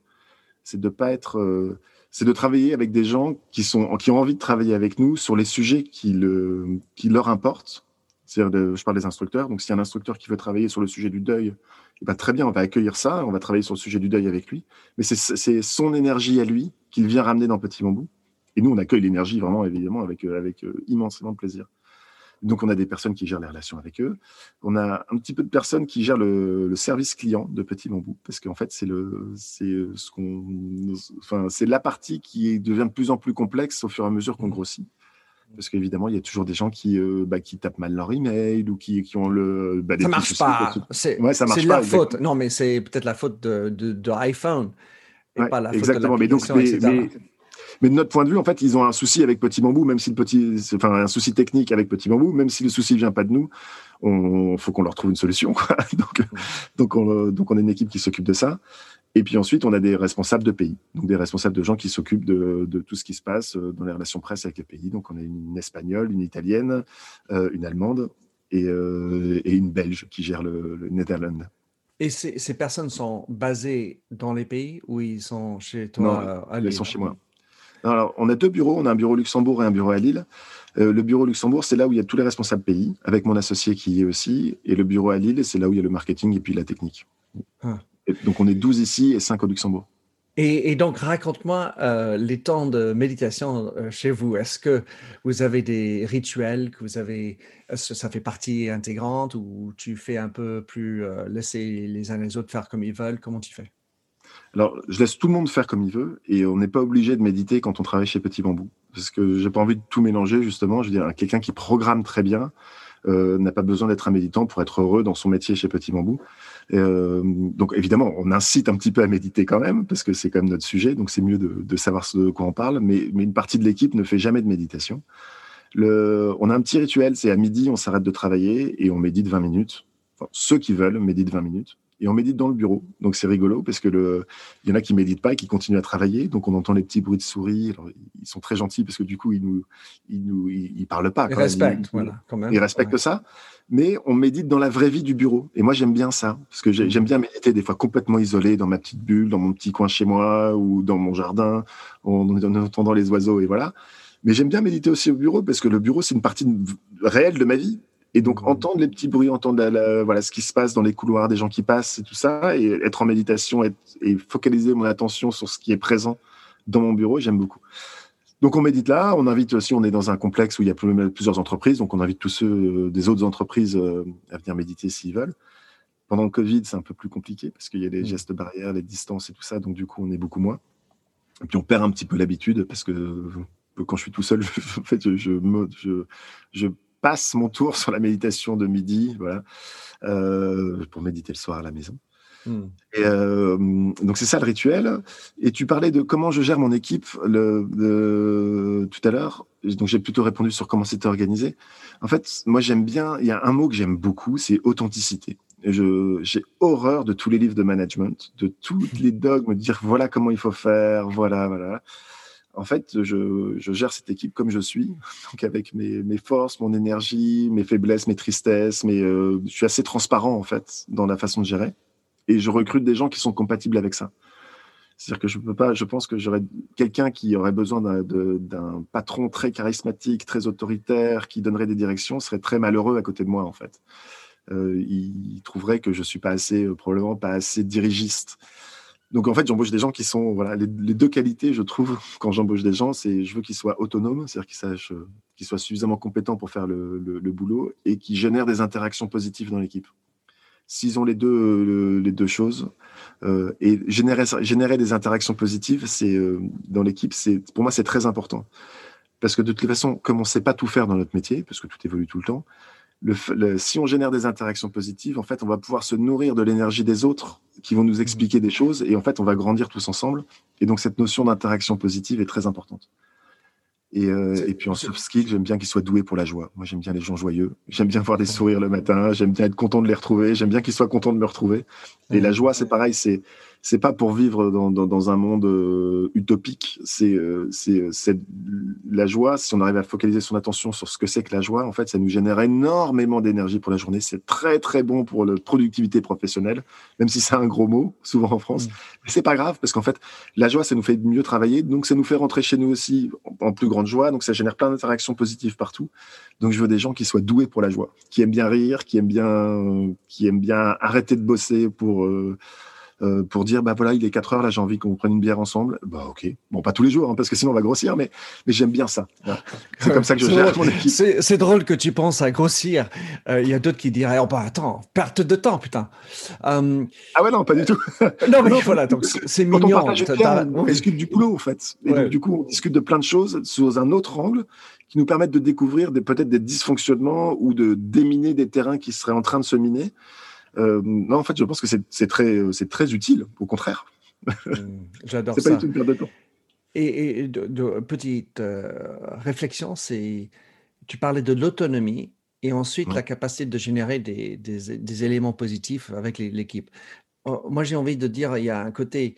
c'est de pas être, c'est de travailler avec des gens qui sont, qui ont envie de travailler avec nous sur les sujets qui le, qui leur importent. Je parle des instructeurs. Donc, a un instructeur qui veut travailler sur le sujet du deuil, eh ben, très bien, on va accueillir ça, on va travailler sur le sujet du deuil avec lui. Mais c'est son énergie à lui qu'il vient ramener dans Petit Bambou. Et nous, on accueille l'énergie vraiment, évidemment, avec, euh, avec euh, immensément de plaisir. Donc, on a des personnes qui gèrent les relations avec eux. On a un petit peu de personnes qui gèrent le, service client de Petit Bambou, parce qu'en fait, c'est euh, c'est la partie qui devient de plus en plus complexe au fur et à mesure qu'on grossit. Parce qu'évidemment, il y a toujours des gens qui, euh, bah, qui tapent mal leur email ou qui, qui ont le.
Bah, ça marche pas. C'est ouais, ça marche pas, la faute. Non, mais c'est peut-être la faute de, de, iPhone.
Et pas la exactement. Faute de mais donc, mais, mais, de notre point de vue, en fait, ils ont un souci avec Petit Bambou, même si le petit, enfin, un souci technique avec Petit Bambou, même si le souci vient pas de nous, il faut qu'on leur trouve une solution. Quoi. Donc, donc, on, donc, on est une équipe qui s'occupe de ça. Et puis ensuite, on a des responsables de pays, donc des responsables de gens qui s'occupent de, tout ce qui se passe euh, dans les relations presse avec les pays. Donc on a une espagnole, une italienne, euh, une allemande euh, et, une belge qui gère le, le Netherlands.
Et ces, personnes sont basées dans les pays ou ils sont chez toi
non, Ils sont chez moi. Alors, on a deux bureaux. On a un bureau Luxembourg et un bureau à Lille. le bureau Luxembourg, c'est là où il y a tous les responsables pays, avec mon associé qui y est aussi. Et le bureau à Lille, c'est là où il y a le marketing et puis la technique. Ah donc on est 12 ici et 5 au Luxembourg.
Et, donc, raconte-moi euh, les temps de méditation euh, chez vous. Est-ce que vous avez des rituels que vous avez, ça fait partie intégrante ou tu fais un peu plus euh, laisser les uns les autres faire comme ils veulent? Comment tu fais?
Alors, je laisse tout le monde faire comme il veut et on n'est pas obligé de méditer quand on travaille chez Petit Bambou parce que j'ai pas envie de tout mélanger justement. Je veux dire, quelqu'un qui programme très bien, n'a pas besoin d'être un méditant pour être heureux dans son métier chez Petit Bambou. Donc évidemment, on incite un petit peu à méditer quand même, parce que c'est quand même notre sujet, donc c'est mieux de, savoir de quoi on parle, mais, une partie de l'équipe ne fait jamais de méditation. On a un petit rituel, c'est à midi, on s'arrête de travailler et on médite 20 minutes. Ceux qui veulent méditent 20 minutes et on médite dans le bureau. Donc c'est rigolo parce que le, il y en a qui méditent pas et qui continuent à travailler. Donc on entend les petits bruits de souris. ils sont très gentils parce que du coup ils nous, ils nous, ils, parlent pas.
Ils respectent, voilà, quand même.
Ils respectent ça. Mais on médite dans la vraie vie du bureau. Et moi j'aime bien ça parce que j'aime bien méditer des fois complètement isolé dans ma petite bulle, dans mon petit coin chez moi ou dans mon jardin, en, en entendant les oiseaux et voilà. Mais j'aime bien méditer aussi au bureau parce que le bureau c'est une partie réelle de ma vie et donc mmh. entendre les petits bruits, entendre voilà ce qui se passe dans les couloirs, des gens qui passent et tout ça, et être en méditation et, focaliser mon attention sur ce qui est présent dans mon bureau, j'aime beaucoup. Donc on médite là, on invite aussi, on est dans un complexe où il y a plusieurs entreprises, donc on invite tous ceux euh, des autres entreprises euh, à venir méditer s'ils veulent. Pendant le Covid, c'est un peu plus compliqué parce qu'il y a les mmh. gestes barrières, les distances et tout ça, donc du coup on est beaucoup moins. Et puis on perd un petit peu l'habitude parce que euh, quand je suis tout seul, en fait, je, je, je passe mon tour sur la méditation de midi, voilà, euh, pour méditer le soir à la maison. Hmm. Et euh, donc c'est ça le rituel. Et tu parlais de comment je gère mon équipe le, tout à l'heure. Donc j'ai plutôt répondu sur comment c'était organisé. En fait, moi j'aime bien. Il y a un mot que j'aime beaucoup, c'est authenticité. J'ai horreur de tous les livres de management, de tous les dogmes, de dire voilà comment il faut faire, voilà, voilà en fait, je, gère cette équipe comme je suis, donc avec mes, forces, mon énergie, mes faiblesses, mes tristesses, mais euh, je suis assez transparent en fait dans la façon de gérer, et je recrute des gens qui sont compatibles avec ça. C'est-à-dire que je peux pas, je pense que j'aurais quelqu'un qui aurait besoin d'un patron très charismatique, très autoritaire, qui donnerait des directions, serait très malheureux à côté de moi en fait. Euh, il, trouverait que je suis pas assez, euh, probablement pas assez dirigiste. Donc en fait, j'embauche des gens qui sont voilà les, deux qualités, je trouve, quand j'embauche des gens, c'est je veux qu'ils soient autonomes, c'est-à-dire qu'ils sachent, euh, qu'ils soient suffisamment compétents pour faire le, boulot et qui génèrent des interactions positives dans l'équipe. S'ils ont les deux les deux choses euh, et générer générer des interactions positives, c'est euh, dans l'équipe, c'est pour moi c'est très important parce que de toute façon, comme on ne sait pas tout faire dans notre métier, parce que tout évolue tout le temps, si on génère des interactions positives, en fait, on va pouvoir se nourrir de l'énergie des autres qui vont nous expliquer des choses et en fait, on va grandir tous ensemble. Et donc, cette notion d'interaction positive est très importante. Et, euh, et, puis en soft skill, j'aime bien qu'ils soient doués pour la joie. Moi, j'aime bien les gens joyeux. J'aime bien voir des sourires le matin. J'aime bien être content de les retrouver. J'aime bien qu'ils soient contents de me retrouver. Et la joie, c'est pareil. C'est c'est pas pour vivre dans, dans, dans un monde euh, utopique. C'est euh, c'est la joie. Si on arrive à focaliser son attention sur ce que c'est que la joie, en fait, ça nous génère énormément d'énergie pour la journée. C'est très très bon pour la productivité professionnelle, même si c'est un gros mot souvent en France. Mm. Mais c'est pas grave parce qu'en fait, la joie, ça nous fait mieux travailler. Donc ça nous fait rentrer chez nous aussi en, plus grande joie. Donc ça génère plein d'interactions positives partout. Donc je veux des gens qui soient doués pour la joie, qui aiment bien rire, qui aiment bien qui aiment bien arrêter de bosser pour euh, pour dire bah voilà il est 4 heures là j'ai envie qu'on prenne une bière ensemble. Bah ok. Bon pas tous les jours hein, parce que sinon on va grossir mais mais j'aime bien ça c'est comme ça que je gère mon équipe.
C'est drôle que tu penses à grossir. Euh, il y a d'autres qui diraient oh bah attends perte de temps putain.
Euh, ah ouais non pas du tout.
Non mais voilà donc c'est mignon
on, discute du boulot en fait. Et donc du coup on discute de plein de choses sous un autre angle qui nous permettent de découvrir peut-être des dysfonctionnements ou de déminer des terrains qui seraient en train de se miner non, en fait, je pense que c'est très, c'est très utile, au contraire.
Mmh, j'adore ça. C'est pas du tout une perte de temps. Et, de, petite euh, réflexion, c'est, tu parlais de l'autonomie et ensuite la capacité de générer des, des, des éléments positifs avec l'équipe. Oh, moi, j'ai envie de dire, il y a un côté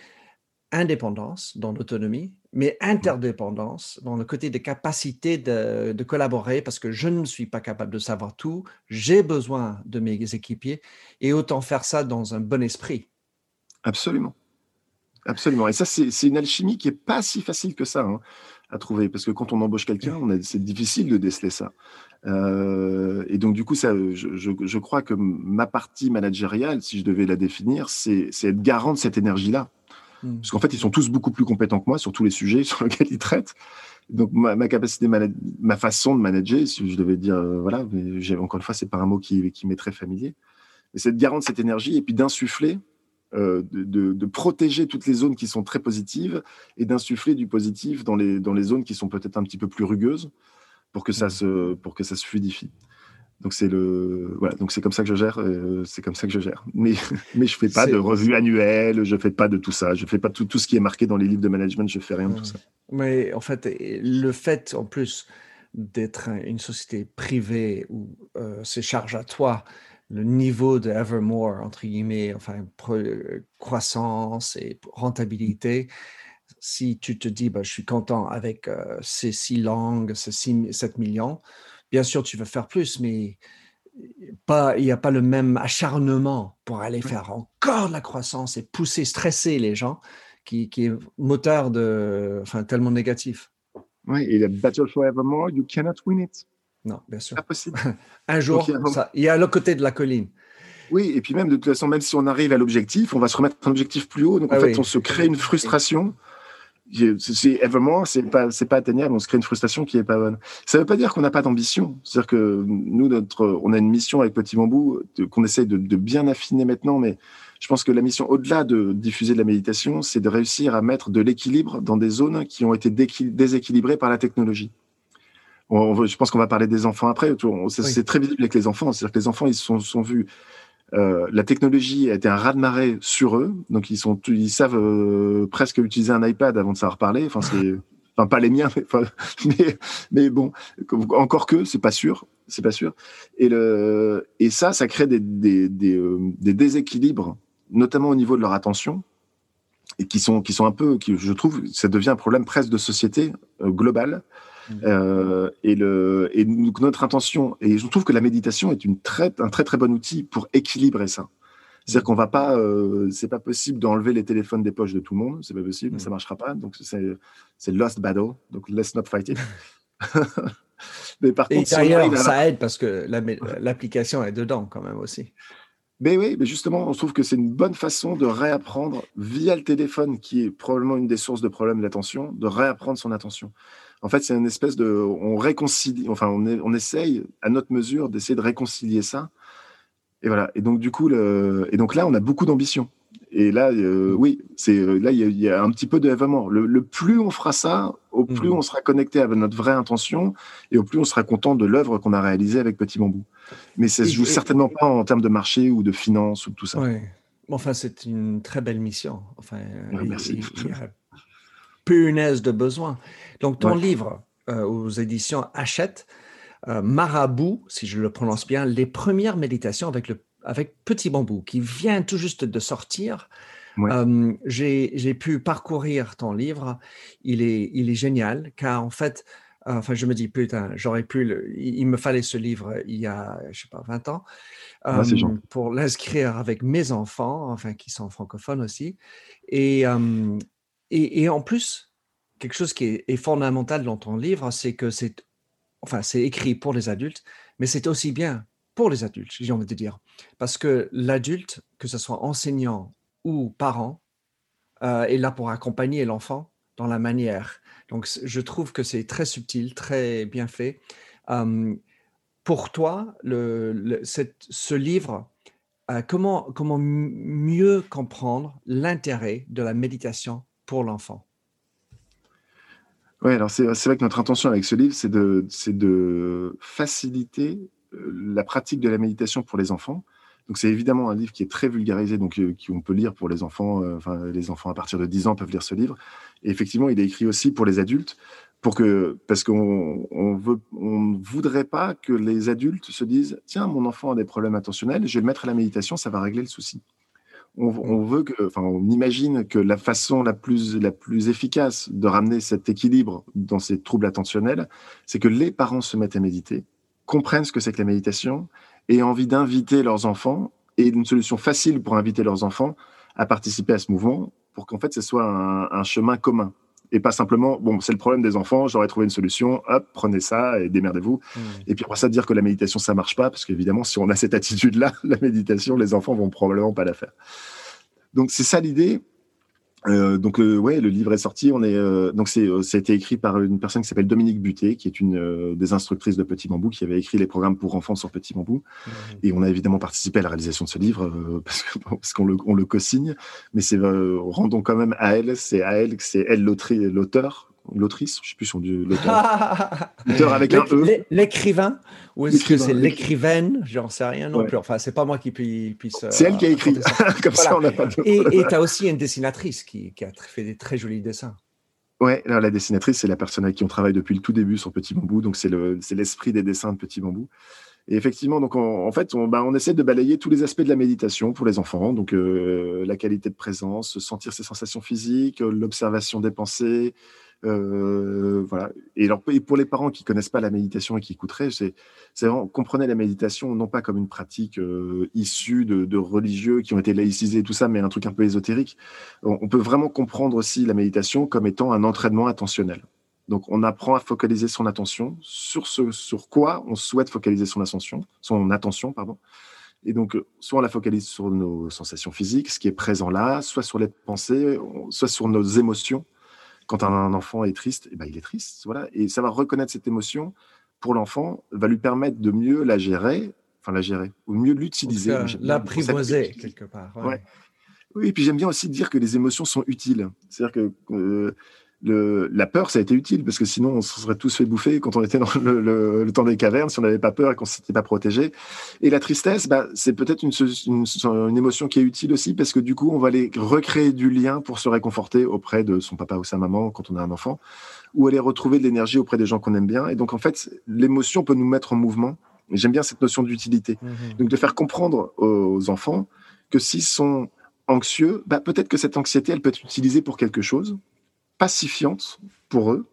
indépendance dans l'autonomie, mais interdépendance dans le côté des capacités de, de, collaborer parce que je ne suis pas capable de savoir tout, j'ai besoin de mes équipiers et autant faire ça dans un bon esprit.
Absolument. Absolument. Et ça, c'est une alchimie qui n'est pas si facile que ça hein, à trouver parce que quand on embauche quelqu'un, c'est difficile de déceler ça. Euh, et donc, du coup, ça, je, je, je crois que ma partie managériale, si je devais la définir, c'est être garant de cette énergie-là Hmm. Parce qu'en fait, ils sont tous beaucoup plus compétents que moi sur tous les sujets sur lesquels ils traitent. Donc, ma, capacité, ma façon de manager, si je devais dire, euh, voilà, mais encore une fois, c'est pas un mot qui, qui m'est très familier, mais c'est de garantir cette énergie et puis d'insuffler, euh, de, de, protéger toutes les zones qui sont très positives et d'insuffler du positif dans les, dans les zones qui sont peut-être un petit peu plus rugueuses pour que ça hmm. se, pour que ça se fluidifie. Donc c'est le voilà, donc c'est comme ça que je gère, euh, c'est comme ça que je gère. Mais mais je fais pas de revue annuelle, je fais pas de tout ça, je fais pas tout, tout ce qui est marqué dans les livres de management, je fais rien de tout ça.
Mais en fait, le fait en plus d'être une société privée où euh, c'est charge à toi, le niveau de Evermore entre guillemets, enfin croissance et rentabilité. Si tu te dis, bah, je suis content avec euh, ces six langues, ces 7 millions, Bien sûr, tu veux faire plus, mais pas, il n'y a pas le même acharnement pour aller faire encore de la croissance et pousser, stresser les gens, qui, qui est moteur de, enfin, tellement négatif.
Oui, et le battle forevermore, you cannot win it.
Non, bien sûr.
Impossible.
un jour, il y a l'autre côté de la colline.
Oui, et puis même de toute façon, même si on arrive à l'objectif, on va se remettre un objectif plus haut. Donc en ah fait, on se crée une frustration c'est Evermore, c'est pas, c'est pas atteignable. On se crée une frustration qui est pas bonne. Ça veut pas dire qu'on n'a pas d'ambition. C'est-à-dire que nous, notre, on a une mission avec Petit Bambou qu'on essaye de, de, bien affiner maintenant, mais je pense que la mission, au-delà de diffuser de la méditation, c'est de réussir à mettre de l'équilibre dans des zones qui ont été déséquilibrées par la technologie. On, je pense qu'on va parler des enfants après. C'est très visible avec les enfants. C'est-à-dire que les enfants, ils sont vus euh, la technologie a été un raz-de-marée sur eux, donc ils sont, ils savent euh, presque utiliser un iPad avant de savoir parler. Enfin, c'est, enfin pas les miens, mais, mais, bon, encore que c'est pas sûr, c'est pas sûr. Et le, et ça, ça crée des, des, des, euh, des déséquilibres, notamment au niveau de leur attention, et qui sont, qui sont un peu, qui, je trouve, ça devient un problème presque de société globale. Mmh. Euh, et, le, et notre intention, et je trouve que la méditation est une très, un très très bon outil pour équilibrer ça. C'est-à-dire mmh. qu'on va pas, euh, c'est pas possible d'enlever les téléphones des poches de tout le monde, c'est pas possible, mmh. ça marchera pas. Donc c'est lost battle, donc let's not fight it.
Mais par et d'ailleurs, ça aide parce que l'application est dedans quand même aussi.
Mais oui, mais justement, on trouve que c'est une bonne façon de réapprendre via le téléphone, qui est probablement une des sources de problèmes de l'attention, de réapprendre son attention en fait, c'est une espèce de, on réconcilie, enfin, on, on essaye à notre mesure d'essayer de réconcilier ça. Et voilà. Et donc, du coup, le, et donc là, on a beaucoup d'ambition. Et là, euh, oui, c'est euh, là, il y, a un petit peu de vraiment. Le, plus on fera ça, au plus mmh. on sera connecté à notre vraie intention et au plus on sera content de l'œuvre qu'on a réalisée avec Petit Bambou. Mais ça se joue certainement pas en termes de marché ou de finance ou tout ça.
Oui. Enfin, c'est une très belle mission. Enfin,
merci.
Il, y a punaise de besoin. Donc, ton livre euh, aux éditions Hachette, euh, Marabout, si je le prononce bien, les premières méditations avec, le, avec Petit Bambou, qui vient tout juste de sortir. Euh, j'ai pu parcourir ton livre. Il est, il est génial, car en fait, enfin, je me dis, putain, j'aurais pu, le, il, me fallait ce livre il y a, je sais pas, 20 ans, ah, pour l'inscrire avec mes enfants, enfin, qui sont francophones aussi. Et, et, en plus, quelque chose qui est, fondamental dans ton livre, c'est que c'est enfin, écrit pour les adultes, mais c'est aussi bien pour les adultes, j'ai envie de dire. Parce que l'adulte, que ce soit enseignant ou parent, euh, est là pour accompagner l'enfant dans la manière. Donc, je trouve que c'est très subtil, très bien fait. pour toi, ce livre, euh, comment, comment mieux comprendre l'intérêt de la méditation pour l'enfant
oui, alors c'est vrai que notre intention avec ce livre, c'est de, faciliter euh, la pratique de la méditation pour les enfants. Donc c'est évidemment un livre qui est très vulgarisé, donc euh, qui on peut lire pour les enfants. Euh, enfin, les enfants à partir de 10 ans peuvent lire ce livre. Et effectivement, il est écrit aussi pour les adultes, pour que parce qu'on on veut, on voudrait pas que les adultes se disent tiens, mon enfant a des problèmes attentionnels, je vais le mettre à la méditation, ça va régler le souci on, veut enfin, imagine que la façon la plus, efficace de ramener cet équilibre dans ces troubles attentionnels, c'est que les parents se mettent à méditer, comprennent ce que c'est que la méditation et envie d'inviter leurs enfants et une solution facile pour inviter leurs enfants à participer à ce mouvement pour qu'en fait ce soit un chemin commun et pas simplement, bon, c'est le problème des enfants, j'aurais trouvé une solution, hop, prenez ça et démerdez-vous. Mmh. Et puis après ça, dire que la méditation, ça marche pas, parce qu'évidemment, si on a cette attitude-là, la méditation, les enfants vont probablement pas la faire. Donc c'est ça l'idée. Euh, donc euh, ouais, le livre est sorti. On est euh, donc c'est ça a été écrit par une personne qui s'appelle Dominique Buté, qui est une des instructrices de Petit Bambou, qui avait écrit les programmes pour enfants sur Petit Bambou. Mmh. Et on a évidemment participé à la réalisation de ce livre parce qu'on le, on le co-signe. Mais c'est rendons quand même à elle, c'est à elle, c'est elle l'auteur. L'autrice, je sais plus son dieu, l'auteur. avec un E.
L'écrivain ou est-ce que c'est l'écrivaine? J'en sais rien non plus. Enfin, c'est pas moi qui puisse.
c'est elle qui a écrit. Comme ça, on n'a pas.
Et tu as aussi une dessinatrice qui, qui, a fait des très jolis dessins.
Ouais, la dessinatrice, c'est la personne avec qui on travaille depuis le tout début sur Petit Bambou. Donc, c'est l'esprit des dessins de Petit Bambou. Et effectivement, donc en fait, on, bah, on, essaie de balayer tous les aspects de la méditation pour les enfants. Donc, euh, la qualité de présence, sentir ses sensations physiques, l'observation des pensées, euh, voilà. Et, pour les parents qui connaissent pas la méditation et qui écouteraient, c'est vraiment comprenez la méditation non pas comme une pratique euh, issue de, religieux qui ont été laïcisés tout ça, mais un truc un peu ésotérique. on peut vraiment comprendre aussi la méditation comme étant un entraînement attentionnel. Donc, on apprend à focaliser son attention sur ce sur quoi on souhaite focaliser son attention, son attention, pardon. Et donc, soit on la focalise sur nos sensations physiques, ce qui est présent là, soit sur les pensées, soit sur nos émotions. Quand un enfant est triste, eh ben, il est triste, voilà. Et va reconnaître cette émotion pour l'enfant, va lui permettre de mieux la gérer, enfin la gérer, ou mieux l'utiliser.
L'apprivoiser quelque part.
Ouais. Oui, et puis j'aime bien aussi dire que les émotions sont utiles. C'est-à-dire que euh, la peur, ça a été utile parce que sinon on se serait tous fait bouffer quand on était dans le, temps des cavernes, si on n'avait pas peur et qu'on ne s'était pas protégé. Et la tristesse, bah, c'est peut-être une, une, émotion qui est utile aussi parce que du coup, on va aller recréer du lien pour se réconforter auprès de son papa ou sa maman quand on a un enfant, ou aller retrouver de l'énergie auprès des gens qu'on aime bien. Et donc, en fait, l'émotion peut nous mettre en mouvement. J'aime bien cette notion d'utilité. Mmh donc, de faire comprendre aux enfants que s'ils sont anxieux, bah, peut-être que cette anxiété, elle peut être utilisée pour quelque chose pacifiante pour eux.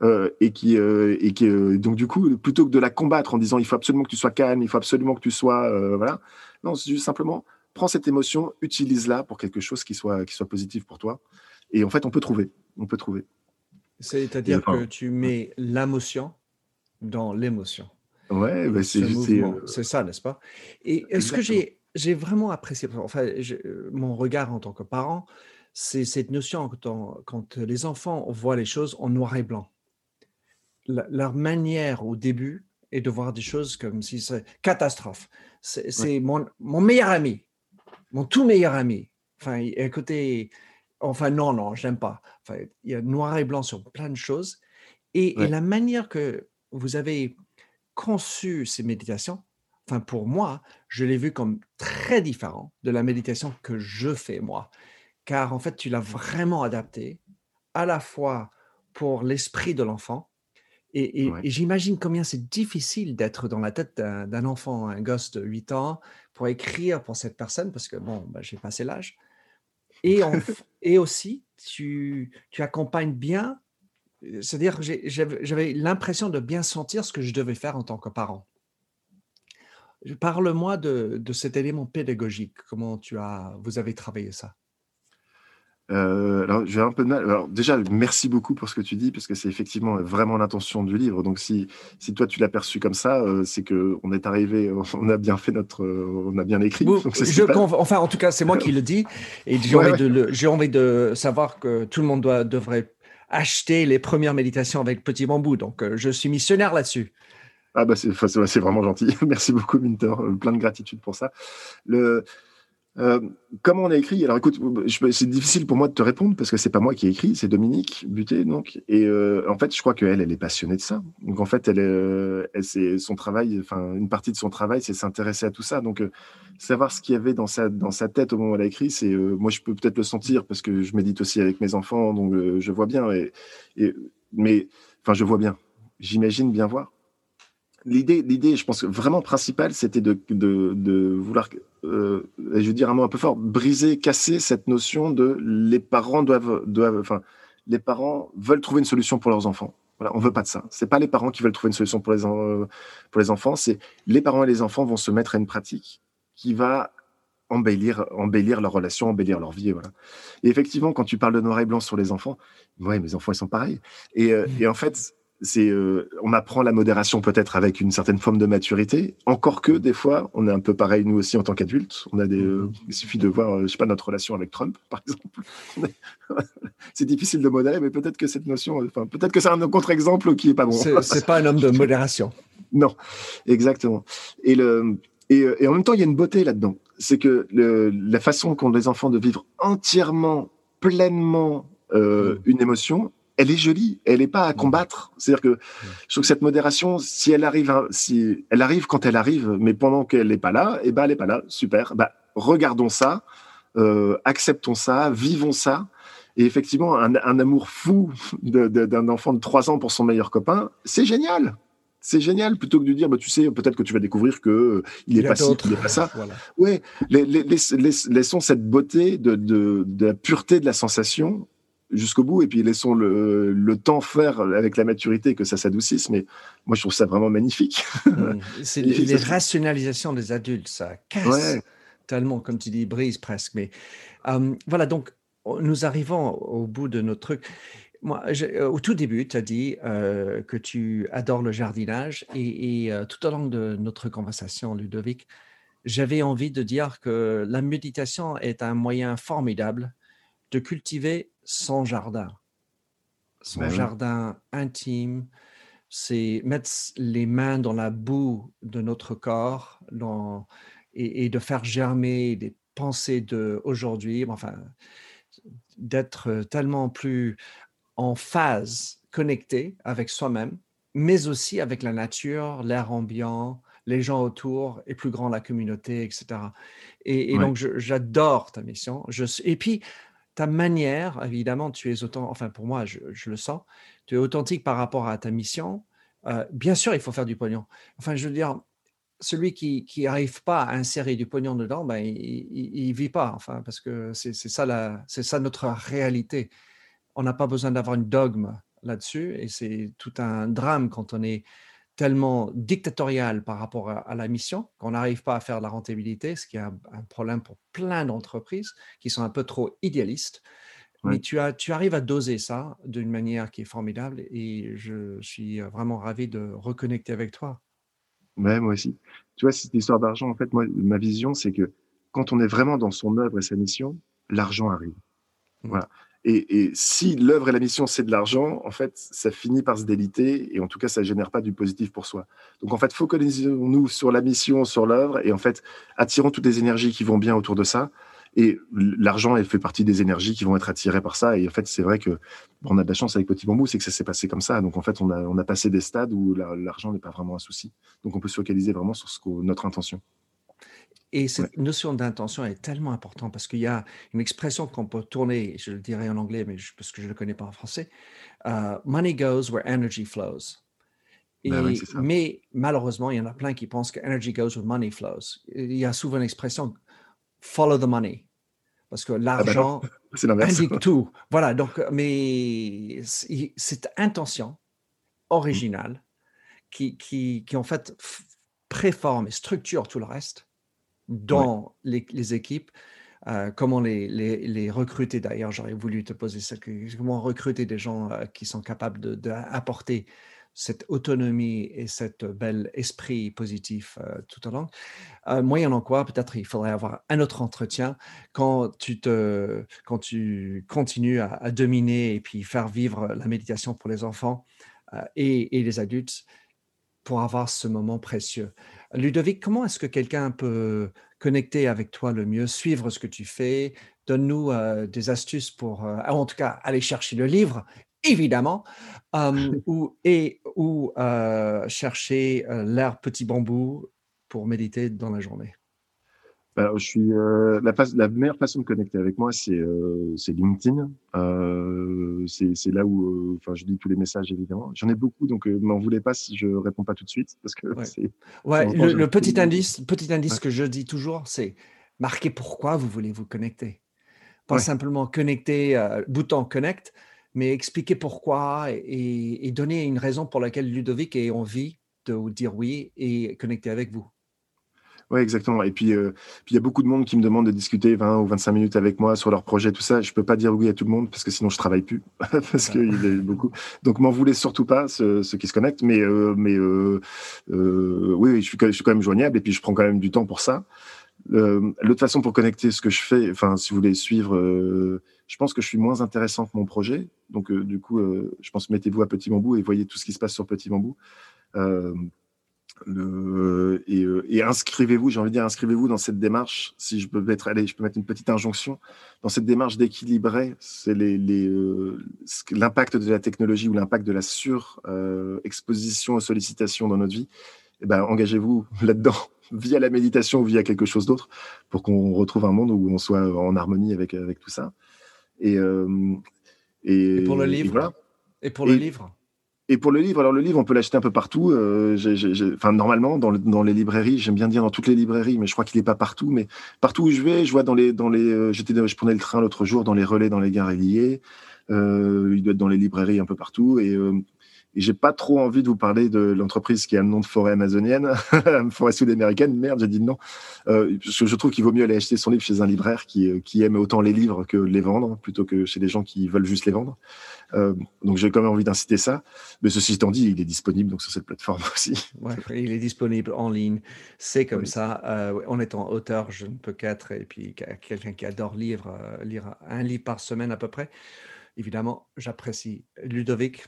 Euh, et qui, euh, et qui euh, donc du coup, plutôt que de la combattre en disant il faut absolument que tu sois calme, il faut absolument que tu sois, voilà, non, c'est juste simplement prends cette émotion, utilise-la pour quelque chose qui soit, qui soit positif pour toi. Et en fait, on peut trouver, on peut trouver.
C'est-à-dire que tu mets l'émotion dans l'émotion.
Ouais, bah,
c'est ça, n'est-ce pas? Et ce que j'ai j'ai vraiment apprécié, enfin, mon regard en tant que parent, c'est cette notion quand, quand, les enfants voient les choses en noir et blanc. leur manière au début est de voir des choses comme si c'est catastrophe. C'est mon, mon, meilleur ami, mon tout meilleur ami. Enfin, écoutez, enfin non, non, j'aime pas. Enfin, il y a noir et blanc sur plein de choses. Et, et la manière que vous avez conçu ces méditations, enfin pour moi, je l'ai vu comme très différent de la méditation que je fais moi car en fait, tu l'as vraiment adapté à la fois pour l'esprit de l'enfant. Et, j'imagine combien c'est difficile d'être dans la tête d'un enfant, un gosse de 8 ans, pour écrire pour cette personne, parce que bon, bah, j'ai passé l'âge. Et, et aussi, tu, tu accompagnes bien, c'est-à-dire j'avais l'impression de bien sentir ce que je devais faire en tant que parent. Parle-moi de, de, cet élément pédagogique, comment tu as, vous avez travaillé ça?
Euh, alors, j'ai un peu de mal. Alors, déjà, merci beaucoup pour ce que tu dis, parce que c'est effectivement vraiment l'intention du livre. Donc, si, si toi tu l'as perçu comme ça, euh, c'est que on est arrivé, on a bien fait notre, on a bien écrit.
je Enfin, en tout cas, c'est moi qui le dis, et j'ai envie, De envie de savoir que tout le monde doit, devrait acheter les premières méditations avec Petit Bambou. Donc, euh, je suis missionnaire là-dessus.
Ah bah c'est vraiment gentil. Merci beaucoup, Minter. Plein de gratitude pour ça. Le, euh, comment on a écrit? Alors écoute, c'est difficile pour moi de te répondre parce que c'est pas moi qui ai écrit, c'est Dominique Buté donc. Et euh, en fait, je crois qu'elle, elle est passionnée de ça. Donc en fait, elle, euh, elle son travail, enfin une partie de son travail, c'est s'intéresser à tout ça. Donc savoir ce qu'il y avait dans sa tête au moment où elle a écrit, c'est moi je peux peut-être le sentir parce que je médite aussi avec mes enfants, donc je vois bien. Mais enfin, je vois bien. J'imagine bien voir l'idée, l'idée, je pense vraiment principale, c'était de, vouloir, euh, je veux dire un mot un peu fort, briser, casser cette notion de les parents doivent, doivent, enfin, les parents veulent trouver une solution pour leurs enfants. Voilà, on veut pas de ça. C'est pas les parents qui veulent trouver une solution pour les, pour les enfants, c'est les parents et les enfants vont se mettre à une pratique qui va embellir, embellir leur relation, embellir leur vie. Voilà. Et effectivement, quand tu parles de noir et blanc sur les enfants, ouais, mes enfants, ils sont pareils. Et, euh, mmh. et en fait, c'est euh, on apprend la modération peut-être avec une certaine forme de maturité. Encore que des fois, on est un peu pareil nous aussi en tant qu'adultes. On a des, euh, mm-hmm. il suffit de voir, euh, je sais pas, notre relation avec Trump, par exemple. c'est difficile de modérer, mais peut-être que cette notion, enfin, peut-être que c'est un contre-exemple qui est pas bon.
C'est pas un homme de modération.
non, exactement. Et le et, et, en même temps, il y a une beauté là-dedans. C'est que le, la façon qu'ont les enfants de vivre entièrement, pleinement mm. une émotion, elle est jolie, elle n'est pas à combattre. C'est-à-dire que je trouve que cette modération, si elle arrive, si elle arrive quand elle arrive, mais pendant qu'elle n'est pas là, et eh ben elle n'est pas là. Super. Bah, regardons ça, euh, acceptons ça, vivons ça. Et effectivement, un, amour fou d'un enfant de 3 ans pour son meilleur copain, c'est génial. C'est génial plutôt que de dire, bah, tu sais, peut-être que tu vas découvrir que euh, il est pas ci, il est pas ça. Ouais, laissons cette beauté de, de, de, la pureté de la sensation jusqu'au bout et puis laissons le, le, temps faire avec la maturité que ça s'adoucisse. Mais moi, je trouve ça vraiment magnifique.
Mmh. C'est les, rationalisations des adultes, ça casse tellement, comme tu dis, brise presque. Mais euh, voilà, donc nous arrivons au bout de notre truc. Moi, euh, au tout début, tu as dit euh, que tu adores le jardinage et, tout au long de notre conversation, Ludovic, j'avais envie de dire que la méditation est un moyen formidable de cultiver son jardin, son ben jardin intime, c'est mettre les mains dans la boue de notre corps et, de faire germer des pensées d'aujourd'hui, enfin, d'être tellement plus en phase, connecté avec soi-même, mais aussi avec la nature, l'air ambiant, les gens autour et plus grand la communauté, etc. Et, donc, j'adore ta mission. Je, et puis, ta manière, évidemment, tu es autant, enfin pour moi, je, le sens, tu es authentique par rapport à ta mission. Euh, bien sûr, il faut faire du pognon. Enfin, je veux dire, celui qui n'arrive pas à insérer du pognon dedans, ben, il ne vit pas, enfin, parce que c'est ça, ça notre réalité. On n'a pas besoin d'avoir une dogme là-dessus, et c'est tout un drame quand on est tellement dictatorial par rapport à, la mission qu'on n'arrive pas à faire de la rentabilité, ce qui est un, problème pour plein d'entreprises qui sont un peu trop idéalistes. Mais tu, as, tu arrives à doser ça d'une manière qui est formidable et je suis vraiment ravi de reconnecter avec toi.
Ouais, moi aussi. Tu vois, cette histoire d'argent, en fait, moi, ma vision, c'est que quand on est vraiment dans son œuvre et sa mission, l'argent arrive. Mmh. Voilà. Et, si l'œuvre et la mission, c'est de l'argent, en fait, ça finit par se déliter et en tout cas, ça ne génère pas du positif pour soi. Donc, en fait, focalisons-nous sur la mission, sur l'œuvre et en fait, attirons toutes les énergies qui vont bien autour de ça. Et l'argent, elle fait partie des énergies qui vont être attirées par ça. Et en fait, c'est vrai que on a de la chance avec Petit Bambou, c'est que ça s'est passé comme ça. Donc, en fait, on a, on a passé des stades où l'argent n'est pas vraiment un souci. Donc, on peut se focaliser vraiment sur ce notre intention.
Et cette notion d'intention est tellement importante parce qu'il y a une expression qu'on peut tourner, je le dirais en anglais, mais parce que je ne le connais pas en français. Euh, money goes where energy flows. Ben mais malheureusement, il y en a plein qui pensent que energy goes where money flows. Il y a souvent l'expression follow the money. Parce que ah ben l'argent indique tout. Voilà, donc, mais cette intention originale qui, qui, qui en fait préforme et structure tout le reste, dans les, équipes. Euh, comment les, recruter d'ailleurs, j'aurais voulu te poser ça, comment recruter des gens euh, qui sont capables d'apporter cette autonomie et cet bel esprit positif euh, tout au long. moyen en quoi, peut-être il faudrait avoir un autre entretien quand tu, continues à, dominer et puis faire vivre la méditation pour les enfants et les adultes pour avoir ce moment précieux. Ludovic, comment est-ce que quelqu'un peut connecter avec toi le mieux, suivre ce que tu fais? Donne-nous euh, des astuces pour, euh, en tout cas, aller chercher le livre, évidemment, ou, et ou euh, chercher l'air petit bambou pour méditer dans la journée.
Je suis euh, la, la, meilleure façon de connecter avec moi, c'est euh, LinkedIn. Euh, c'est là où, enfin, je lis tous les messages évidemment. J'en ai beaucoup, donc m'en voulez pas si je réponds pas tout de suite, parce que
ouais. ouais le, petit indice, petit indice que je dis toujours, c'est marquer pourquoi vous voulez vous connecter. Pas simplement connecter, bouton connect, mais expliquer pourquoi et, et, donner une raison pour laquelle Ludovic ait envie de vous dire oui et connecter avec vous.
Oui, exactement. Et puis, euh, puis il y a beaucoup de monde qui me demande de discuter 20 ou 25 minutes avec moi sur leur projet, tout ça. Je peux pas dire oui à tout le monde parce que sinon je travaille plus, parce qu'il y a beaucoup. Donc, m'en voulez surtout pas ceux, qui se connectent. Mais, euh, mais euh, oui, je suis, je suis quand même joignable et puis je prends quand même du temps pour ça. L'autre façon pour connecter ce que je fais, enfin, si vous voulez suivre, je pense que je suis moins intéressant que mon projet. Donc, du coup, je pense mettez-vous à Petit Bambou et voyez tout ce qui se passe sur Petit Bambou Le, et, euh, et inscrivez-vous, j'ai envie de dire, inscrivez-vous dans cette démarche. Si je peux mettre, allez, je peux mettre une petite injonction dans cette démarche d'équilibrer, c'est les, les, euh, l'impact de la technologie ou l'impact de la surexposition aux sollicitations dans notre vie. Eh ben, engagez-vous là-dedans via la méditation ou via quelque chose d'autre pour qu'on retrouve un monde où on soit en harmonie avec avec tout ça. Et, euh,
et, pour le livre. Et, voilà. et pour le livre.
Et pour le livre, alors le livre, on peut l'acheter un peu partout. Euh, enfin, normalement, dans, dans, les librairies, j'aime bien dire dans toutes les librairies, mais je crois qu'il n'est pas partout. Mais partout où je vais, je vois dans les, dans les, euh, j'étais, je prenais le train l'autre jour dans les relais, dans les gares liées. Euh, il doit être dans les librairies un peu partout. Et, euh, et j'ai pas trop envie de vous parler de l'entreprise qui a le nom de forêt amazonienne, forêt sud-américaine. Merde, j'ai dit non. Euh, parce que je trouve qu'il vaut mieux aller acheter son livre chez un libraire qui, euh, qui aime autant les livres que les vendre, plutôt que chez des gens qui veulent juste les vendre. Euh, donc j'ai quand même envie d'inciter ça. Mais ceci étant dit, il est disponible donc sur cette plateforme aussi.
Ouais, il est disponible en ligne. C'est comme ça. Euh, en étant auteur, je ne peux qu'être, et puis quelqu'un qui adore lire, lire un livre par semaine à peu près. Évidemment, j'apprécie Ludovic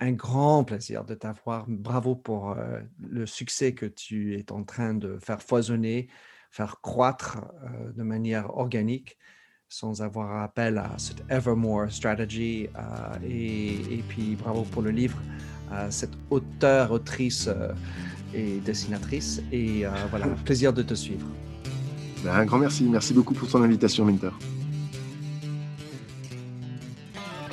un grand plaisir de t'avoir. Bravo pour euh, le succès que tu es en train de faire foisonner, faire croître euh, de manière organique sans avoir appel à cette Evermore Strategy. Euh, et, puis bravo pour le livre, cette auteure, autrice et dessinatrice. Et voilà, plaisir de te suivre.
Ben, un grand merci. Merci beaucoup pour ton invitation, Minter.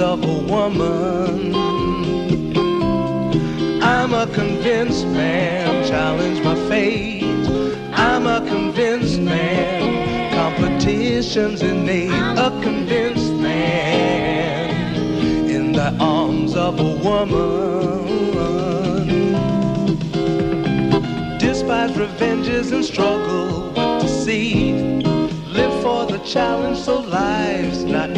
Of a woman. I'm a convinced man, challenge my fate. I'm a convinced man, competition's innate. A convinced man in the arms of a woman. Despise revenges and struggle with deceit. Live for the challenge so life's not.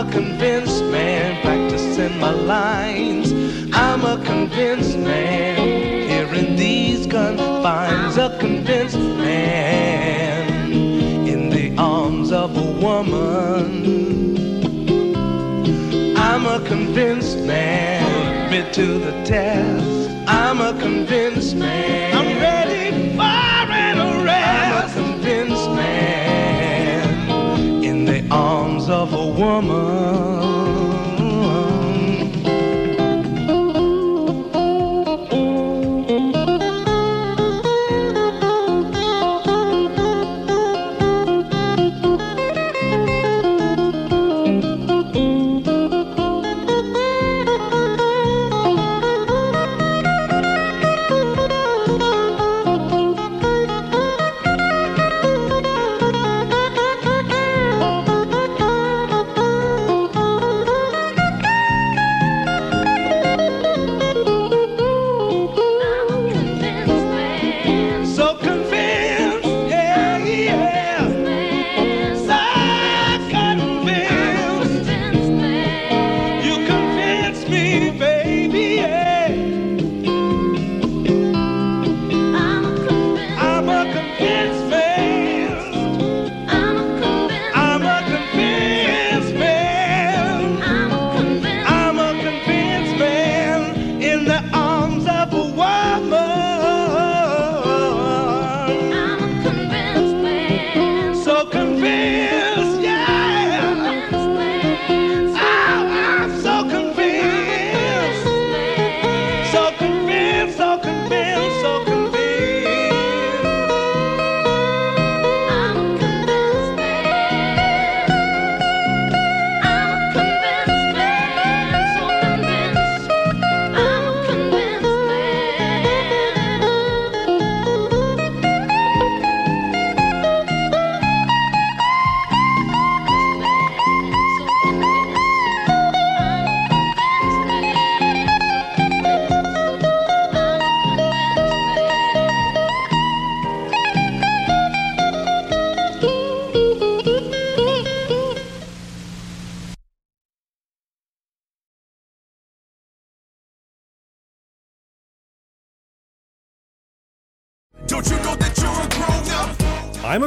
A convinced man, practicing my lines. I'm a convinced man, here in these confines, a convinced man in the arms of a woman. I'm a convinced man, admit to the test. I'm a convinced man. I'm ready of a woman.